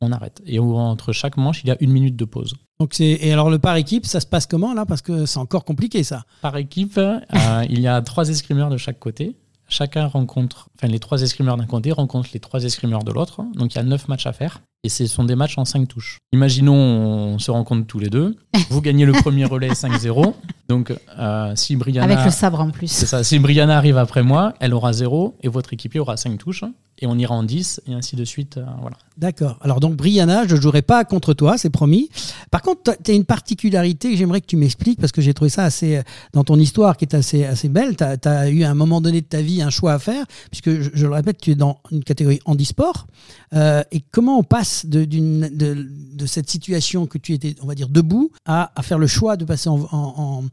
on arrête. Et entre chaque manche, il y a une minute de pause. Donc et alors le par équipe, ça se passe comment là? Parce que c'est encore compliqué ça. Par équipe, euh, il y a trois escrimeurs de chaque côté chacun rencontre, enfin les trois escrimeurs d'un côté rencontrent les trois escrimeurs de l'autre. Donc il y a neuf matchs à faire. Et ce sont des matchs en cinq touches. Imaginons, on se rencontre tous les deux. Vous gagnez le premier relais 5-0. Donc, euh, si Brianna. Avec le sabre en plus. C'est ça. Si Brianna arrive après moi, elle aura 0 et votre équipier aura 5 touches et on ira en 10 et ainsi de suite. Euh, voilà. D'accord. Alors donc Brianna, je ne jouerai pas contre toi, c'est promis. Par contre, tu as une particularité que j'aimerais que tu m'expliques parce que j'ai trouvé ça assez euh, dans ton histoire qui est assez, assez belle. Tu as, eu à un moment donné de ta vie un choix à faire puisque je, le répète, tu es dans une catégorie handisport. Euh, et comment on passe de, de, de, cette situation que tu étais, on va dire, debout à, à faire le choix de passer en, en,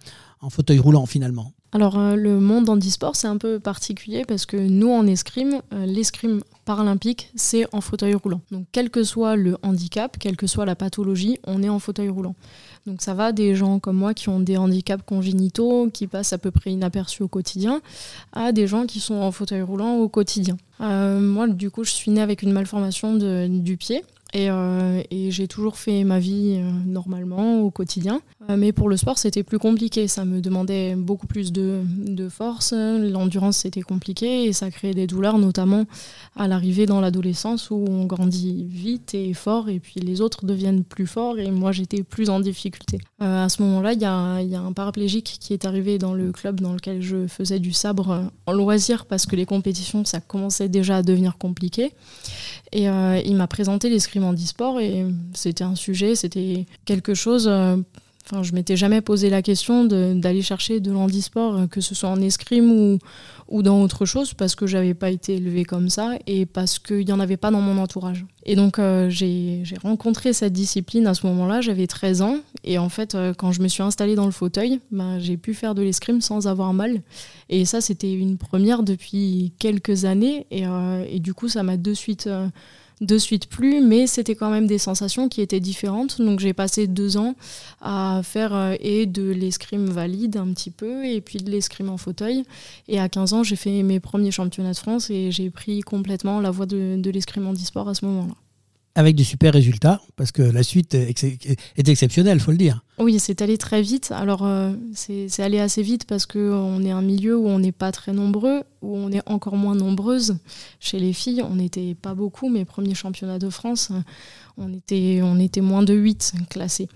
en fauteuil roulant finalement? Alors euh, le monde handisport c'est un peu particulier parce que nous en escrime, euh, l'escrime paralympique c'est en fauteuil roulant. Donc quel que soit le handicap, quelle que soit la pathologie, on est en fauteuil roulant. Donc ça va des gens comme moi qui ont des handicaps congénitaux, qui passent à peu près inaperçus au quotidien, à des gens qui sont en fauteuil roulant au quotidien. Euh, moi du coup je suis née avec une malformation du pied Et, euh, et j'ai toujours fait ma vie euh, normalement au quotidien. Euh, mais pour le sport, c'était plus compliqué. Ça me demandait beaucoup plus de, de force. L'endurance, c'était compliqué et ça créait des douleurs, notamment à l'arrivée dans l'adolescence où on grandit vite et fort et puis les autres deviennent plus forts et moi j'étais plus en difficulté. à ce moment-là, il y a, y a, un paraplégique qui est arrivé dans le club dans lequel je faisais du sabre en loisir parce que les compétitions, ça commençait déjà à devenir compliqué. Et euh, il m'a présenté l'escrime en e-sport et c'était un sujet, c'était quelque chose. Enfin, je m'étais jamais posé la question d'aller chercher de l'handisport, euh, que ce soit en escrime ou, dans autre chose parce que j'avais pas été élevée comme ça et parce qu'il n'y en avait pas dans mon entourage. Et donc euh, j'ai rencontré cette discipline à ce moment-là, j'avais 13 ans et en fait euh, quand je me suis installée dans le fauteuil, ben, j'ai pu faire de l'escrime sans avoir mal. Et ça c'était une première depuis quelques années et du coup ça m'a de suite de suite plus, mais c'était quand même des sensations qui étaient différentes. Donc j'ai passé deux ans à faire euh, et de l'escrime valide un petit peu, et puis de l'escrime en fauteuil. Et à 15 ans, j'ai fait mes premiers championnats de France et j'ai pris complètement la voie de, de l'escrime en e-sport à ce moment-là avec des super résultats, parce que la suite est exceptionnelle, faut le dire. Oui, c'est allé très vite. Alors, euh, c'est allé assez vite parce qu'on est un milieu où on n'est pas très nombreux, où on est encore moins nombreuses. Chez les filles, on n'était pas beaucoup. Mes premiers championnats de France, on était, on était moins de 8 classés.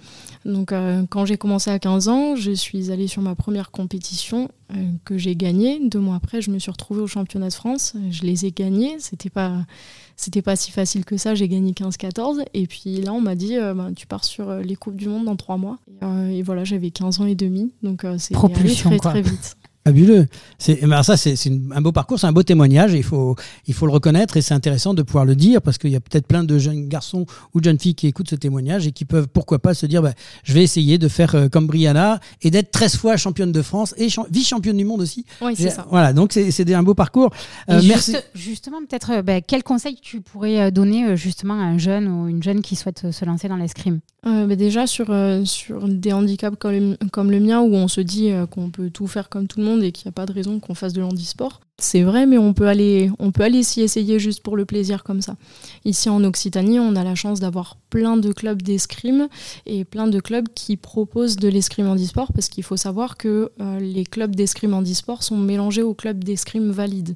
Donc, euh, quand j'ai commencé à 15 ans, je suis allée sur ma première compétition euh, que j'ai gagnée. Deux mois après, je me suis retrouvée au championnat de France. Je les ai gagnés. C'était pas c'était pas si facile que ça, j'ai gagné 15-14. Et puis là, on m'a dit, bah, tu pars sur les Coupes du Monde dans trois mois. Et, euh, voilà, j'avais 15 ans et demi. Donc c'est allé très, très vite. Fabuleux. C'est, eh ben ça, c'est, un beau parcours, c'est un beau témoignage. Il faut, il faut le reconnaître et c'est intéressant de pouvoir le dire parce qu'il y a peut-être plein de jeunes garçons ou de jeunes filles qui écoutent ce témoignage et qui peuvent, pourquoi pas, se dire bah, je vais essayer de faire euh, comme Brianna et d'être 13 fois championne de France et vice-championne du monde aussi. Oui, c'est ça. Voilà, donc c'est, un beau parcours. Euh, merci. justement, peut-être, bah, quel conseil tu pourrais euh, donner justement à un jeune ou une jeune qui souhaite se lancer dans l'escrime? Bah, Déjà, sur, sur des handicaps comme, comme le mien où on se dit qu'on peut tout faire comme tout le monde et qu'il n'y a pas de raison qu'on fasse de l'handisport. C'est vrai, mais on peut aller, on peut aller s'y essayer juste pour le plaisir comme ça. Ici en Occitanie, on a la chance d'avoir plein de clubs d'escrime et plein de clubs qui proposent de l'escrime handisport parce qu'il faut savoir que euh, les clubs d'escrime handisport sont mélangés aux clubs d'escrime valides.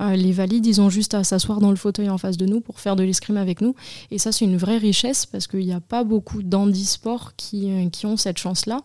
Euh, les valides, ils ont juste à s'asseoir dans le fauteuil en face de nous pour faire de l'escrime avec nous. Et ça, c'est une vraie richesse parce qu'il n'y a pas beaucoup d'handisports qui, euh, qui ont cette chance-là.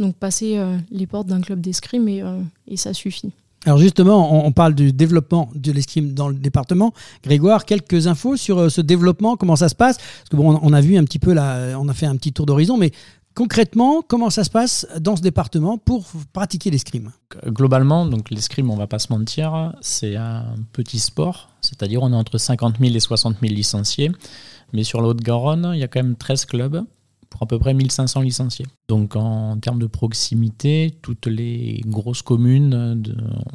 Donc passer les portes d'un club d'escrime et ça suffit. Alors justement, on, parle du développement de l'escrime dans le département. Grégoire, quelques infos sur euh, ce développement, comment ça se passe? Parce que bon, on a vu un petit peu là, on a fait un petit tour d'horizon, mais concrètement, comment ça se passe dans ce département pour pratiquer l'escrime? Globalement, donc l'escrime, on va pas se mentir, c'est un petit sport, c'est-à-dire on est entre 50 000 et 60 000 licenciés, mais sur la Haute-Garonne, il y a quand même 13 clubs pour à peu près 1500 licenciés. Donc en termes de proximité, toutes les grosses communes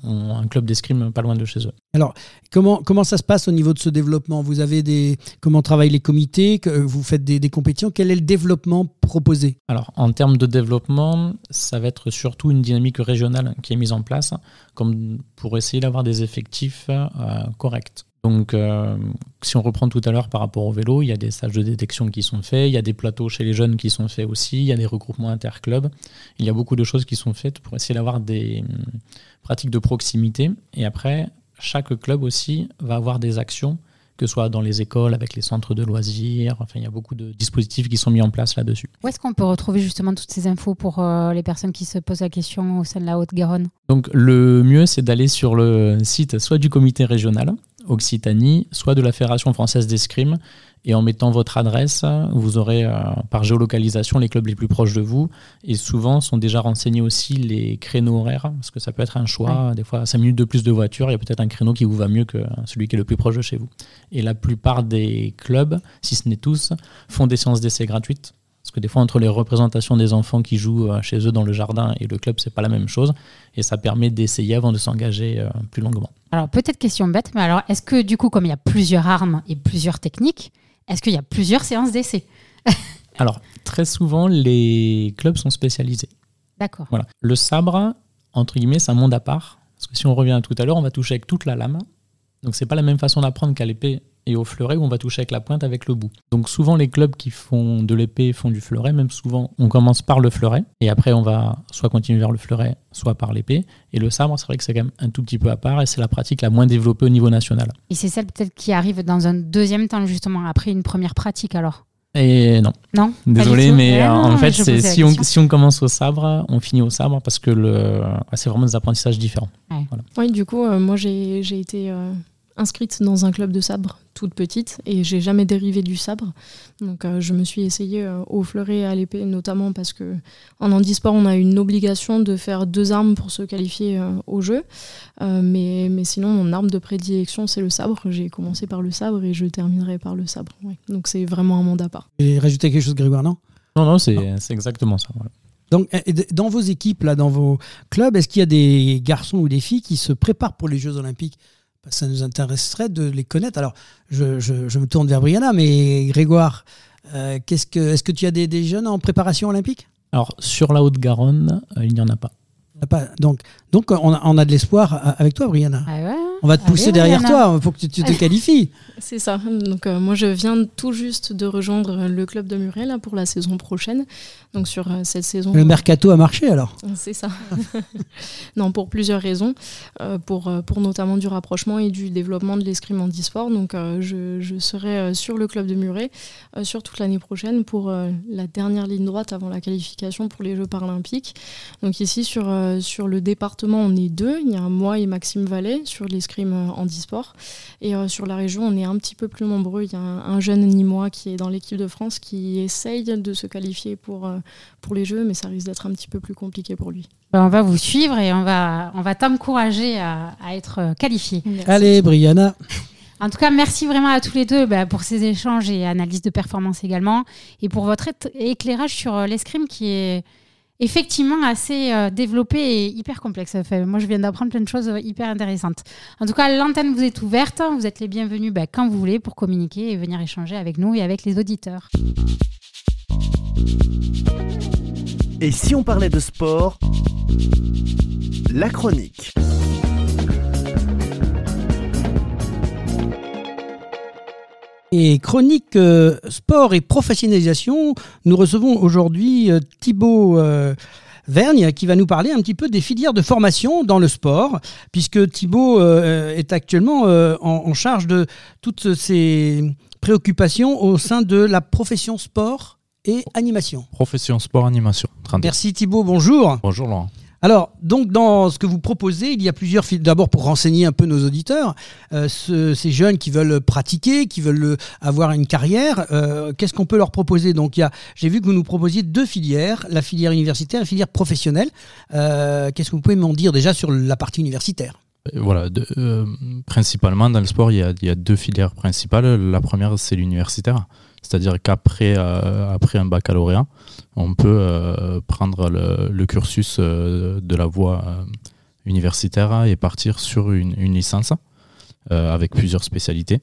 ont un club d'escrime pas loin de chez eux. Alors comment, comment ça se passe au niveau de ce développement? Vous avez des comment travaillent les comités? Vous faites des, des compétitions? Quel est le développement proposé? Alors en termes de développement, ça va être surtout une dynamique régionale qui est mise en place, comme pour essayer d'avoir des effectifs euh, corrects. Donc, euh, si on reprend tout à l'heure par rapport au vélo, il y a des stages de détection qui sont faits, il y a des plateaux chez les jeunes qui sont faits aussi, il y a des regroupements interclubs. Il y a beaucoup de choses qui sont faites pour essayer d'avoir des hum, pratiques de proximité. Et après, chaque club aussi va avoir des actions, que ce soit dans les écoles, avec les centres de loisirs. Enfin, il y a beaucoup de dispositifs qui sont mis en place là-dessus. Où est-ce qu'on peut retrouver justement toutes ces infos pour euh, les personnes qui se posent la question au sein de la Haute-Garonne? Donc, le mieux, c'est d'aller sur le site soit du comité régional, Occitanie, soit de la Fédération française d'escrime. Et en mettant votre adresse, vous aurez euh, par géolocalisation les clubs les plus proches de vous. Et souvent sont déjà renseignés aussi les créneaux horaires, parce que ça peut être un choix. Des fois, 5 minutes de plus de voiture, il y a peut-être un créneau qui vous va mieux que celui qui est le plus proche de chez vous. Et la plupart des clubs, si ce n'est tous, font des séances d'essai gratuites. Parce que des fois, entre les représentations des enfants qui jouent euh, chez eux dans le jardin et le club, c'est pas la même chose. Et ça permet d'essayer avant de s'engager euh, plus longuement. Alors, peut-être question bête, mais alors, est-ce que du coup, comme il y a plusieurs armes et plusieurs techniques, est-ce qu'il y a plusieurs séances d'essai? Alors, très souvent, les clubs sont spécialisés. D'accord. Voilà. Le sabre, entre guillemets, c'est un monde à part. Parce que si on revient à tout à l'heure, on va toucher avec toute la lame. Donc c'est pas la même façon d'apprendre qu'à l'épée et au fleuret où on va toucher avec la pointe avec le bout. Donc souvent les clubs qui font de l'épée font du fleuret, même souvent on commence par le fleuret et après on va soit continuer vers le fleuret, soit par l'épée. Et le sabre, c'est vrai que c'est quand même un tout petit peu à part et c'est la pratique la moins développée au niveau national. Et c'est celle peut-être qui arrive dans un deuxième temps justement, après une première pratique alors? Et non. Non. Désolé, mais euh, en fait, c'est si on, si on commence au sabre, on finit au sabre parce que le, c'est vraiment des apprentissages différents. Voilà. Oui, du coup, euh, moi j'ai j'ai été euh, inscrite dans un club de sabre toute petite et j'ai jamais dérivé du sabre. Donc euh, je me suis essayée euh, au fleuret et à l'épée, notamment parce que en handisport, on a une obligation de faire deux armes pour se qualifier euh, au jeu. Euh, mais, mais sinon, mon arme de prédilection, c'est le sabre. J'ai commencé par le sabre et je terminerai par le sabre. ouais. Donc c'est vraiment un monde à part. Et rajouter quelque chose, Grégoire, non? Non, non, c'est c'est exactement ça. voilà. Donc, dans vos équipes, là, dans vos clubs, est-ce qu'il y a des garçons ou des filles qui se préparent pour les Jeux Olympiques? Ça nous intéresserait de les connaître. Alors, je, je- je me tourne vers Brianna, mais Grégoire, euh, qu'est-ce que, est-ce que tu as des, des jeunes en préparation olympique? Alors, sur la Haute-Garonne, euh, il n'y en a pas. Pas- Donc, donc on, a, on a de l'espoir euh, avec toi, Brianna. Ah On va te pousser Allez, derrière Brianna. toi, il faut que tu, tu te qualifies. C'est ça. Donc euh, moi je viens tout juste de rejoindre le club de Muret là pour la saison prochaine. Donc sur euh, cette saison. Le mercato a marché alors. C'est ça. non, pour plusieurs raisons. Euh, pour, pour notamment du rapprochement et du développement de l'escrime handisport. Donc, euh, je, je serai sur le club de Muret euh, sur toute l'année prochaine pour euh, la dernière ligne droite avant la qualification pour les Jeux paralympiques. Donc, ici, sur, euh, sur le département, on est deux. Il y a moi et Maxime Vallet sur l'escrime euh, handisport. Et euh, sur la région, on est un petit peu plus nombreux. Il y a un, un jeune Nîmois qui est dans l'équipe de France qui essaye de se qualifier pour, euh, pour les Jeux, mais ça risque d'être un petit peu plus compliqué pour lui. Ben, on va vous suivre et on va, on va t'encourager à, à être qualifié. Allez, Brianna. En tout cas, merci vraiment à tous les deux bah, pour ces échanges et analyses de performance également, et pour votre éclairage sur euh, l'escrime qui est effectivement assez euh, développé et hyper complexe. Moi, je viens d'apprendre plein de choses euh, hyper intéressantes. En tout cas, l'antenne vous est ouverte. Vous êtes les bienvenus bah, quand vous voulez pour communiquer et venir échanger avec nous et avec les auditeurs. Et si on parlait de sport? La chronique. Et chronique euh, sport et professionnalisation, nous recevons aujourd'hui euh, Thibaut euh, Vergne qui va nous parler un petit peu des filières de formation dans le sport, puisque Thibaut euh, est actuellement euh, en, en charge de toutes ces préoccupations au sein de la profession sport et animation. Profession sport animation. 32. Merci Thibaut, bonjour. Bonjour Laurent. Alors, donc, dans ce que vous proposez, il y a plusieurs fil- D'abord, pour renseigner un peu nos auditeurs, euh, ce- ces jeunes qui veulent pratiquer, qui veulent euh, avoir une carrière, euh, qu'est-ce qu'on peut leur proposer? Donc, il y a, j'ai vu que vous nous proposiez deux filières, la filière universitaire et la filière professionnelle. Qu'est-ce que vous pouvez m'en dire déjà sur la partie universitaire? Voilà, de- euh, principalement dans le sport, il y, a, deux filières principales. La première, c'est l'universitaire. C'est-à-dire qu'après euh, un baccalauréat, on peut euh, prendre le, cursus euh, de la voie euh, universitaire et partir sur une, licence euh, avec plusieurs spécialités.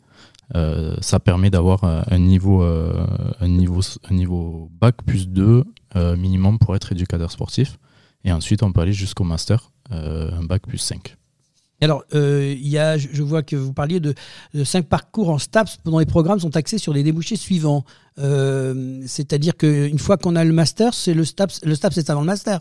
Euh, ça permet d'avoir euh, un niveau, euh, un, niveau, un niveau bac plus 2 euh, minimum pour être éducateur sportif. Et ensuite, on peut aller jusqu'au master, euh, un bac plus 5. Alors, euh, il y a, je vois que vous parliez de, de cinq parcours en STAPS dont les programmes sont axés sur les débouchés suivants. Euh, C'est-à-dire qu'une fois qu'on a le master, c'est le STAPS. Le STAPS, c'est avant le master.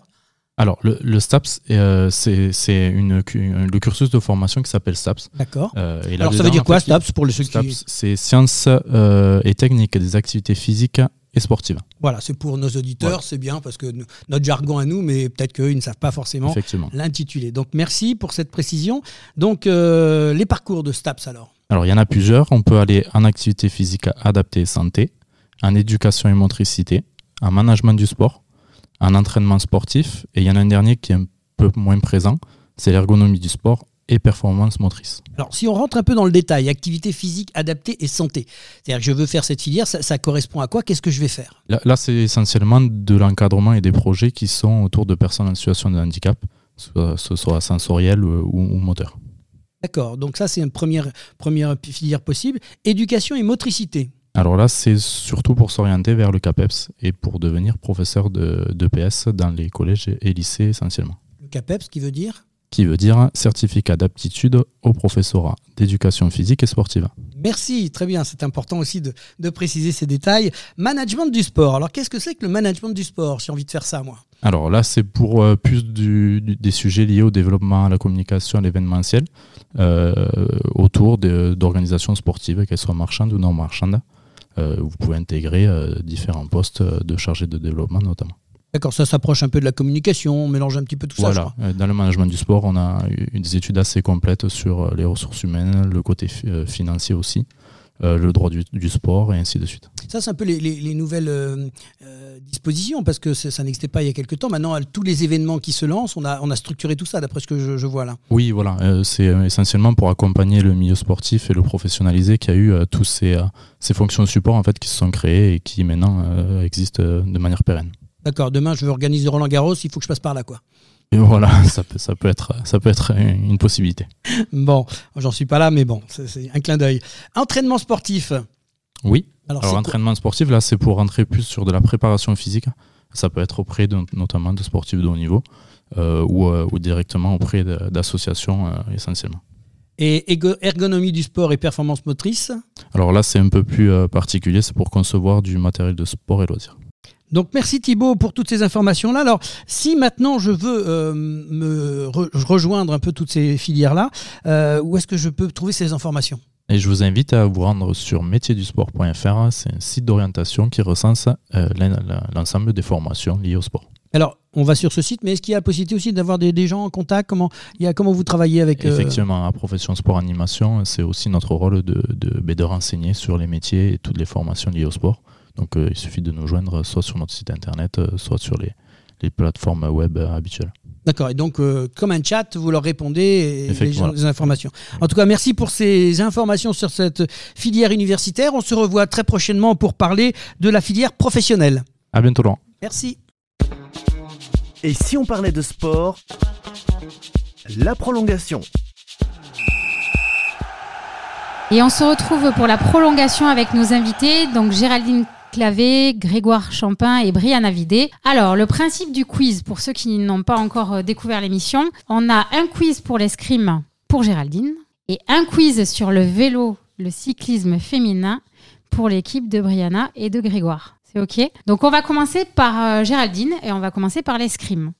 Alors, le, le STAPS, euh, c'est le cursus de formation qui s'appelle STAPS. D'accord. Euh, Alors, ça veut dire quoi, STAPS, pour les ceux qui- STAPS, C'est sciences euh, et techniques des activités physiques et sportives. Voilà, c'est pour nos auditeurs, Voilà. c'est bien parce que nous- notre jargon à nous, mais peut-être qu'eux, ils ne savent pas forcément l'intitulé. Donc merci pour cette précision. Donc euh, les parcours de STAPS alors Alors, il y en a plusieurs. On peut aller en activité physique adaptée et santé, en éducation et motricité, en management du sport, en entraînement sportif. Et il y en a un dernier qui est un peu moins présent, c'est l'ergonomie du sport et performance motrice. Alors si on rentre un peu dans le détail, activité physique adaptée et santé, c'est-à-dire que je veux faire cette filière, ça, ça correspond à quoi? Qu'est-ce que je vais faire? Là, là, c'est essentiellement de l'encadrement et des projets qui sont autour de personnes en situation de handicap, soit, ce soit sensoriel ou, ou moteur. D'accord, donc ça c'est une première, première filière possible. Éducation et motricité. Alors là, c'est surtout pour s'orienter vers le CAPEPS et pour devenir professeur de, de PS dans les collèges et lycées essentiellement. Le CAPEPS qui veut dire? Qui veut dire certificat d'aptitude au professorat d'éducation physique et sportive. Merci, très bien. C'est important aussi de, de, préciser ces détails. Management du sport. Alors, qu'est-ce que c'est que le management du sport J'ai envie de faire ça, moi? Alors là, c'est pour euh, plus du, du, des sujets liés au développement, à la communication, à l'événementiel, euh, autour d'organisations sportives, qu'elles soient marchandes ou non marchandes. Euh, vous pouvez intégrer différents postes de chargé de développement notamment. D'accord, ça s'approche un peu de la communication, on mélange un petit peu tout voilà. ça. Voilà, dans le management du sport, on a eu des études assez complètes sur les ressources humaines, le côté financier aussi. Euh, le droit du, du, sport et ainsi de suite. Ça, c'est un peu les, les, les nouvelles euh, euh, dispositions parce que ça n'existait pas il y a quelques temps. Maintenant, tous les événements qui se lancent, on a, on a structuré tout ça d'après ce que je, je, vois là. Oui, voilà. c'est essentiellement pour accompagner le milieu sportif et le professionnaliser qu'il y a eu tous ces, ces fonctions de support en fait, qui se sont créées et qui maintenant existent de manière pérenne. D'accord. Demain, je veux organiser Roland Garros, il faut que je passe par là, quoi. Et voilà, ça peut, ça, peut être, ça peut être une possibilité. Bon, j'en suis pas là, mais bon, c'est un clin d'œil. Entraînement sportif. Oui. Alors, Alors entraînement sportif, là, c'est pour rentrer plus sur de la préparation physique. Ça peut être auprès de, notamment de sportifs de haut niveau euh, ou, euh, ou, directement auprès d'associations euh, essentiellement. Et ergonomie du sport et performance motrice? Alors là, c'est un peu plus particulier, c'est pour concevoir du matériel de sport et loisirs. Donc merci Thibaut pour toutes ces informations-là. Alors si maintenant je veux euh, me re rejoindre un peu toutes ces filières-là, euh, où est-ce que je peux trouver ces informations? Et je vous invite à vous rendre sur métiersdusport.fr. C'est un site d'orientation qui recense euh, l'ensemble des formations liées au sport. Alors, on va sur ce site, mais est-ce qu'il y a la possibilité aussi d'avoir des, des, gens en contact? Comment, il y a, comment vous travaillez avec euh... Effectivement, à Profession Sport Animation, c'est aussi notre rôle de, de, de renseigner sur les métiers et toutes les formations liées au sport. Donc euh, il suffit de nous joindre soit sur notre site internet, euh, soit sur les, les plateformes web euh, habituelles. D'accord, et donc euh, comme un chat, vous leur répondez et les, les, informations. En tout cas, merci pour ces informations sur cette filière universitaire. On se revoit très prochainement pour parler de la filière professionnelle. À bientôt, Laurent. Merci. Et si on parlait de sport, la prolongation. Et on se retrouve pour la prolongation avec nos invités, donc Géraldine Clavé, Grégoire Champin et Brianna Vidé. Alors, le principe du quiz, pour ceux qui n'ont pas encore découvert l'émission, on a un quiz pour l'escrime pour Géraldine et un quiz sur le vélo, le cyclisme féminin pour l'équipe de Brianna et de Grégoire. C'est OK? Donc, on va commencer par euh, Géraldine et on va commencer par l'escrime.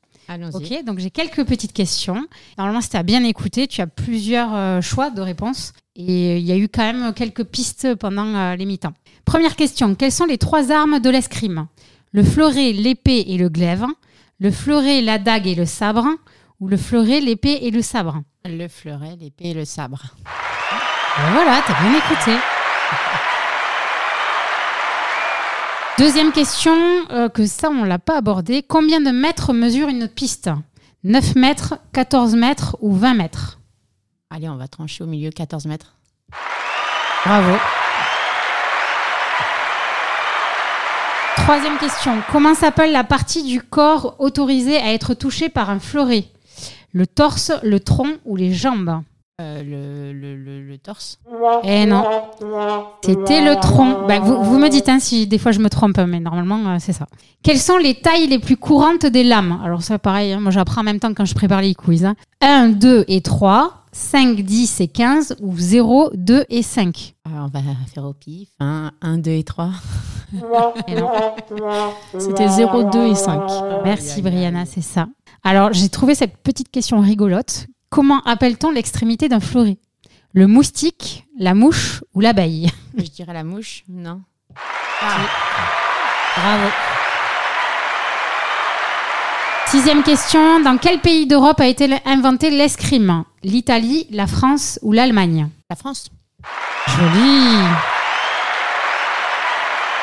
Ok, donc j'ai quelques petites questions. Normalement, si tu as bien écouté, tu as plusieurs euh, choix de réponses. Et il y a eu quand même quelques pistes pendant euh, les mi-temps. Première question, quelles sont les trois armes de l'escrime? Le fleuret, l'épée et le glaive Le fleuret, la dague et le sabre Ou le fleuret, l'épée et le sabre? Le fleuret, l'épée et le sabre. Voilà, t'as bien écouté. Deuxième question, euh, que ça on l'a pas abordé. Combien de mètres mesure une piste? 9 mètres, 14 mètres ou 20 mètres? Allez, on va trancher au milieu 14 mètres. Bravo. Troisième question. Comment s'appelle la partie du corps autorisée à être touchée par un fleuret? Le torse, le tronc ou les jambes? Euh, le, le, le, le, torse Eh non. C'était le tronc. Bah, vous, vous, me dites hein, si des fois je me trompe, mais normalement euh, c'est ça. Quelles sont les tailles les plus courantes des lames? Alors ça pareil, hein, moi j'apprends en même temps quand je prépare les quiz. Hein. 1, 2 et 3, 5, 10 et 15 ou 0, 2 et 5 Alors on va faire au pif. 1, 1 2 et 3. et non. C'était 0, 2 et 5. Merci Brianna, c'est ça. Alors j'ai trouvé cette petite question rigolote. Comment appelle-t-on l'extrémité d'un fleuret Le moustique, la mouche ou l'abeille? Je dirais la mouche, non. Ah. Bravo. Sixième question. Dans quel pays d'Europe a été inventé l'escrime? L'Italie, la France ou l'Allemagne? La France. Joli.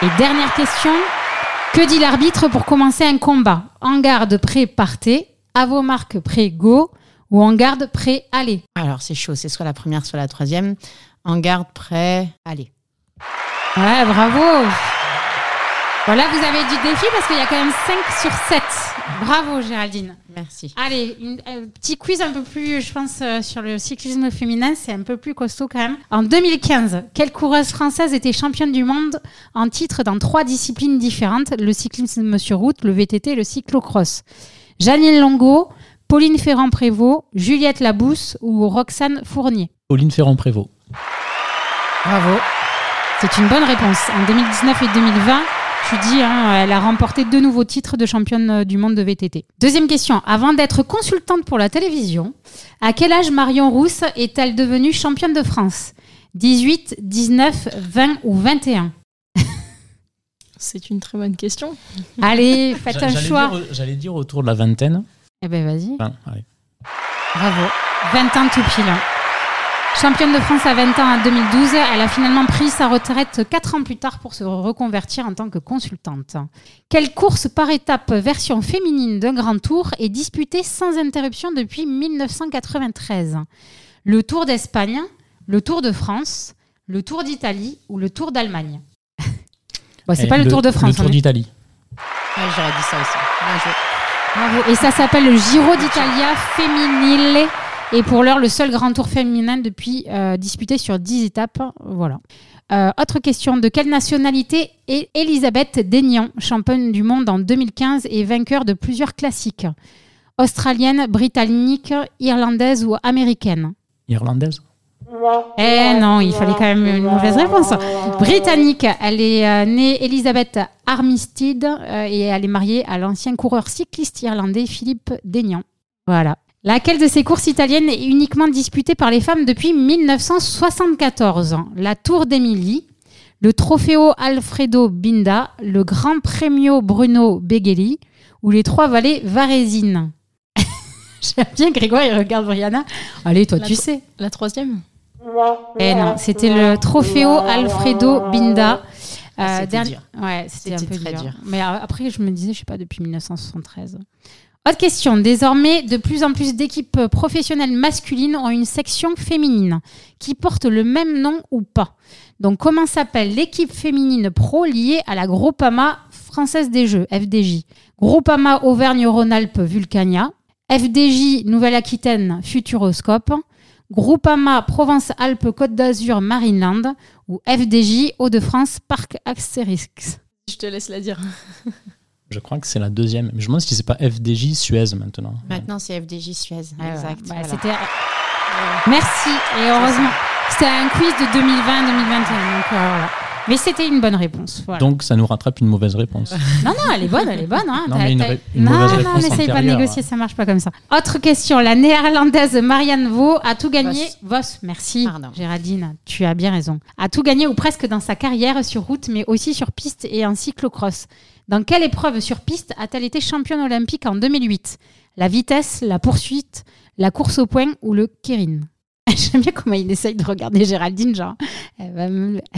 Et dernière question. Que dit l'arbitre pour commencer un combat? En garde, prêt, partez. À vos marques, prêt, go ou en garde prêt aller Alors c'est chaud, c'est soit la première, soit la troisième. En garde prêt aller. Ouais, bravo Voilà, vous avez du défi parce qu'il y a quand même 5 sur 7. Bravo Géraldine. Merci. Allez, un petit quiz un peu plus, je pense, euh, sur le cyclisme féminin, c'est un peu plus costaud quand même. En 2015, quelle coureuse française était championne du monde en titre dans trois disciplines différentes, le cyclisme sur route, le VTT et le cyclocross Janine Longo, Pauline Ferrand-Prévot, Juliette Labousse ou Roxane Fournier? Pauline Ferrand-Prévot. Bravo. C'est une bonne réponse. En 2019 et 2020, tu dis, hein, elle a remporté deux nouveaux titres de championne du monde de VTT. Deuxième question. Avant d'être consultante pour la télévision, à quel âge Marion Rousse est-elle devenue championne de France? 18, 19, 20 ou 21 C'est une très bonne question. Allez, faites un choix. dire- J'allais dire autour de la vingtaine. Eh ben vas-y. Enfin, allez. Bravo. 20 ans tout pile. Championne de France à 20 ans en 2012, elle a finalement pris sa retraite 4 ans plus tard pour se reconvertir en tant que consultante. Quelle course par étape version féminine d'un grand tour est disputée sans interruption depuis 1993 Le Tour d'Espagne, le Tour de France, le Tour d'Italie ou le Tour d'Allemagne? Bon, c'est Et pas le, Tour de France. Le Tour d'Italie. Ouais, J'aurais dit ça aussi. Bien joué. Et ça s'appelle le Giro d'Italia Femminile. Et pour l'heure, le seul grand tour féminin depuis euh, disputé sur 10 étapes. Voilà. Euh, autre question. De quelle nationalité est Elisabeth Daignan, championne du monde en 2015 et vainqueur de plusieurs classiques? Australienne, britannique, irlandaise ou américaine? Irlandaise. Eh non, il fallait quand même une mauvaise réponse. Britannique, elle est euh, née Elisabeth Armistead euh, et elle est mariée à l'ancien coureur cycliste irlandais Philippe Daignan. Voilà. Laquelle de ces courses italiennes est uniquement disputée par les femmes depuis 1974 La Tour d'Emilie, le Trofeo Alfredo Binda, le Grand Premio Bruno Beghelli ou les Trois Vallées Varésines J'aime bien Grégoire, il regarde Brianna. Allez, toi, La tu sais. La troisième Eh non, c'était le Trofeo Alfredo Binda. Ah, c'était dernier- dur. Ouais, c'était un C'était peu très dur. dur. Mais euh, après, je me disais, je sais pas, depuis 1973. Autre question. Désormais, de plus en plus d'équipes professionnelles masculines ont une section féminine qui porte le même nom ou pas. Donc, comment s'appelle l'équipe féminine pro liée à la Groupama française des Jeux, FDJ Groupama Auvergne-Rhône-Alpes Vulcania, FDJ Nouvelle-Aquitaine Futuroscope, Groupama Provence-Alpes-Côte d'Azur Marineland ou FDJ Hauts-de-France Parc Astérix. Je te laisse la dire. Je crois que c'est la deuxième. Mais je me demande si c'est pas FDJ Suez maintenant. Maintenant, c'est FDJ Suez. Ah, exact. Bah, voilà. c'était- Merci et heureusement. C'était un quiz de 2020-2021. Donc euh, voilà. Mais c'était une bonne réponse. voilà. Donc ça nous rattrape une mauvaise réponse. Non, non, elle est bonne, elle est bonne. Hein. Non, T'as- mais une t'as- ré- une non, mauvaise non, réponse n'essaye pas de négocier, ça marche pas comme ça. Autre question, la néerlandaise Marianne Vaux a tout gagné. Vos, merci Géraldine, tu as bien raison. A tout gagné ou presque dans sa carrière sur route, mais aussi sur piste et en cyclocross. Dans quelle épreuve sur piste a-t-elle été championne olympique en 2008 La vitesse, la poursuite, la course au point ou le kérin J'aime bien comment il essaye de regarder Géraldine, genre. Elle va me...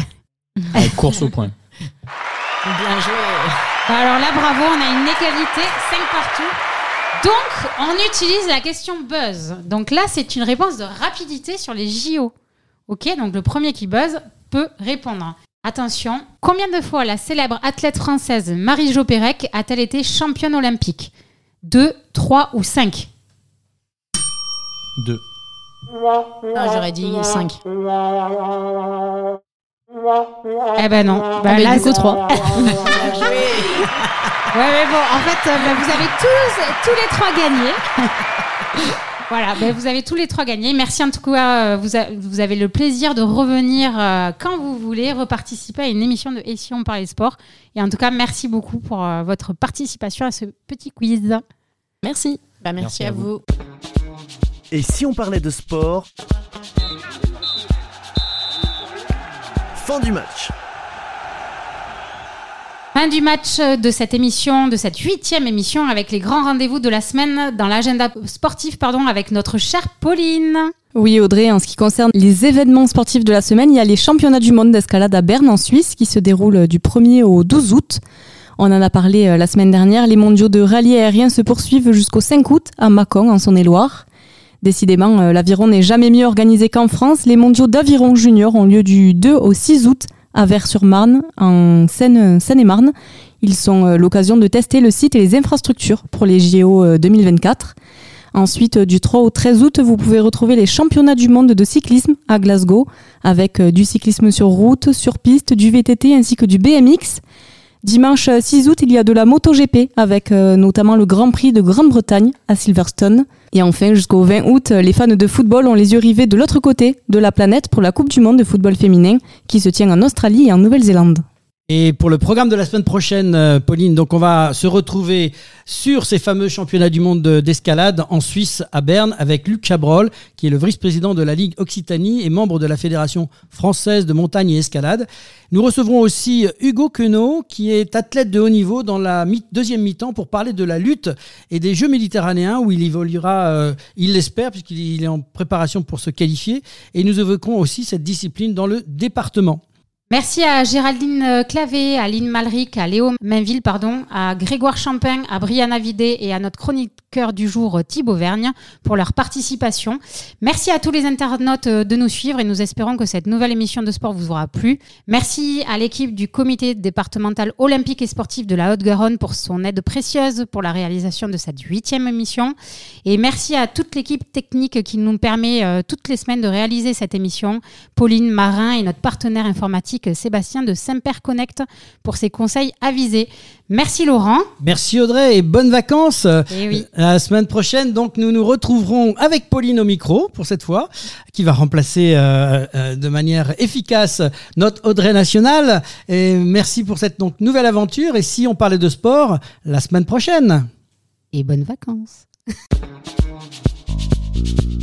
Course au point. Bien joué. Bah alors là, bravo, on a une égalité, 5 partout. Donc, on utilise la question buzz. Donc là, c'est une réponse de rapidité sur les JO. Ok, donc le premier qui buzz peut répondre. Attention, combien de fois la célèbre athlète française Marie-Jo Pérec a-t-elle été championne olympique? 2, 3 ou 5 Deux. Ah, J'aurais dit 5. Eh ben non. Bah, Ah, mais là, c'est- trois. Ouais, mais bon, en fait, euh, bah, vous avez tous, tous les trois gagné. voilà, bah, vous avez tous les trois gagné. Merci en tout cas. euh, Vous, a- vous avez le plaisir de revenir euh, quand vous voulez, reparticiper à une émission de Et si on parlait sport. Et en tout cas, merci beaucoup pour euh, votre participation à ce petit quiz. Merci. Bah, merci, Merci à à vous. Et si on parlait de sport? Fin du match. Fin du match de cette émission, de cette huitième émission, avec les grands rendez-vous de la semaine dans l'agenda sportif, pardon, avec notre chère Pauline. Oui, Audrey, en ce qui concerne les événements sportifs de la semaine, il y a les championnats du monde d'escalade à Berne en Suisse qui se déroulent du 1er au 12 août. On en a parlé euh, la semaine dernière. Les mondiaux de rallye aérien se poursuivent jusqu'au 5 août à Mâcon, en Saône-et-Loire. Décidément, euh, l'aviron n'est jamais mieux organisé qu'en France. Les mondiaux d'aviron junior ont lieu du 2 au 6 août à Vers-sur-Marne, en Seine- Seine-et-Marne. Ils sont euh, l'occasion de tester le site et les infrastructures pour les JO euh, 2024. Ensuite, euh, du 3 au 13 août, vous pouvez retrouver les championnats du monde de cyclisme à Glasgow, avec du cyclisme sur route, sur piste, du VTT ainsi que du BMX. Dimanche 6 août, il y a de la MotoGP avec euh, notamment le Grand Prix de Grande-Bretagne à Silverstone. Et enfin, jusqu'au 20 août, les fans de football ont les yeux rivés de l'autre côté de la planète pour la Coupe du Monde de football féminin qui se tient en Australie et en Nouvelle-Zélande. Et pour le programme de la semaine prochaine, euh, Pauline, donc on va se retrouver sur ces fameux championnats du monde d'escalade en Suisse, à Berne, avec Luc Chabrol, qui est le vice-président de la Ligue Occitanie et membre de la Fédération française de montagne et escalade. Nous recevrons aussi Hugo Queneau, qui est athlète de haut niveau dans la deuxième mi-temps pour parler de la lutte et des Jeux méditerranéens où il évoluera, euh, il l'espère, puisqu'il est en préparation pour se qualifier. Et nous évoquerons aussi cette discipline dans le département. Merci à Géraldine euh, Clavé, à Lynn Malric, à Léo Mainville, pardon, à Grégoire Champagne, à Brianna Vidé et à notre chroniqueur du jour Thibaut Vergne pour leur participation. Merci à tous les internautes euh, de nous suivre et nous espérons que cette nouvelle émission de sport vous aura plu. Merci à l'équipe du comité départemental olympique et sportif de la Haute-Garonne pour son aide précieuse pour la réalisation de cette huitième émission. Et merci à toute l'équipe technique qui nous permet euh, toutes les semaines de réaliser cette émission. Pauline Marin et notre partenaire informatique Sébastien de Semper Connect pour ses conseils avisés. Merci Laurent. Merci Audrey et bonnes vacances. Et eh oui. La semaine prochaine, donc, nous nous retrouverons avec Pauline au micro pour cette fois, qui va remplacer euh, euh, de manière efficace notre Audrey nationale. Et merci pour cette donc, nouvelle aventure. Et si on parlait de sport, la semaine prochaine. Et bonnes vacances.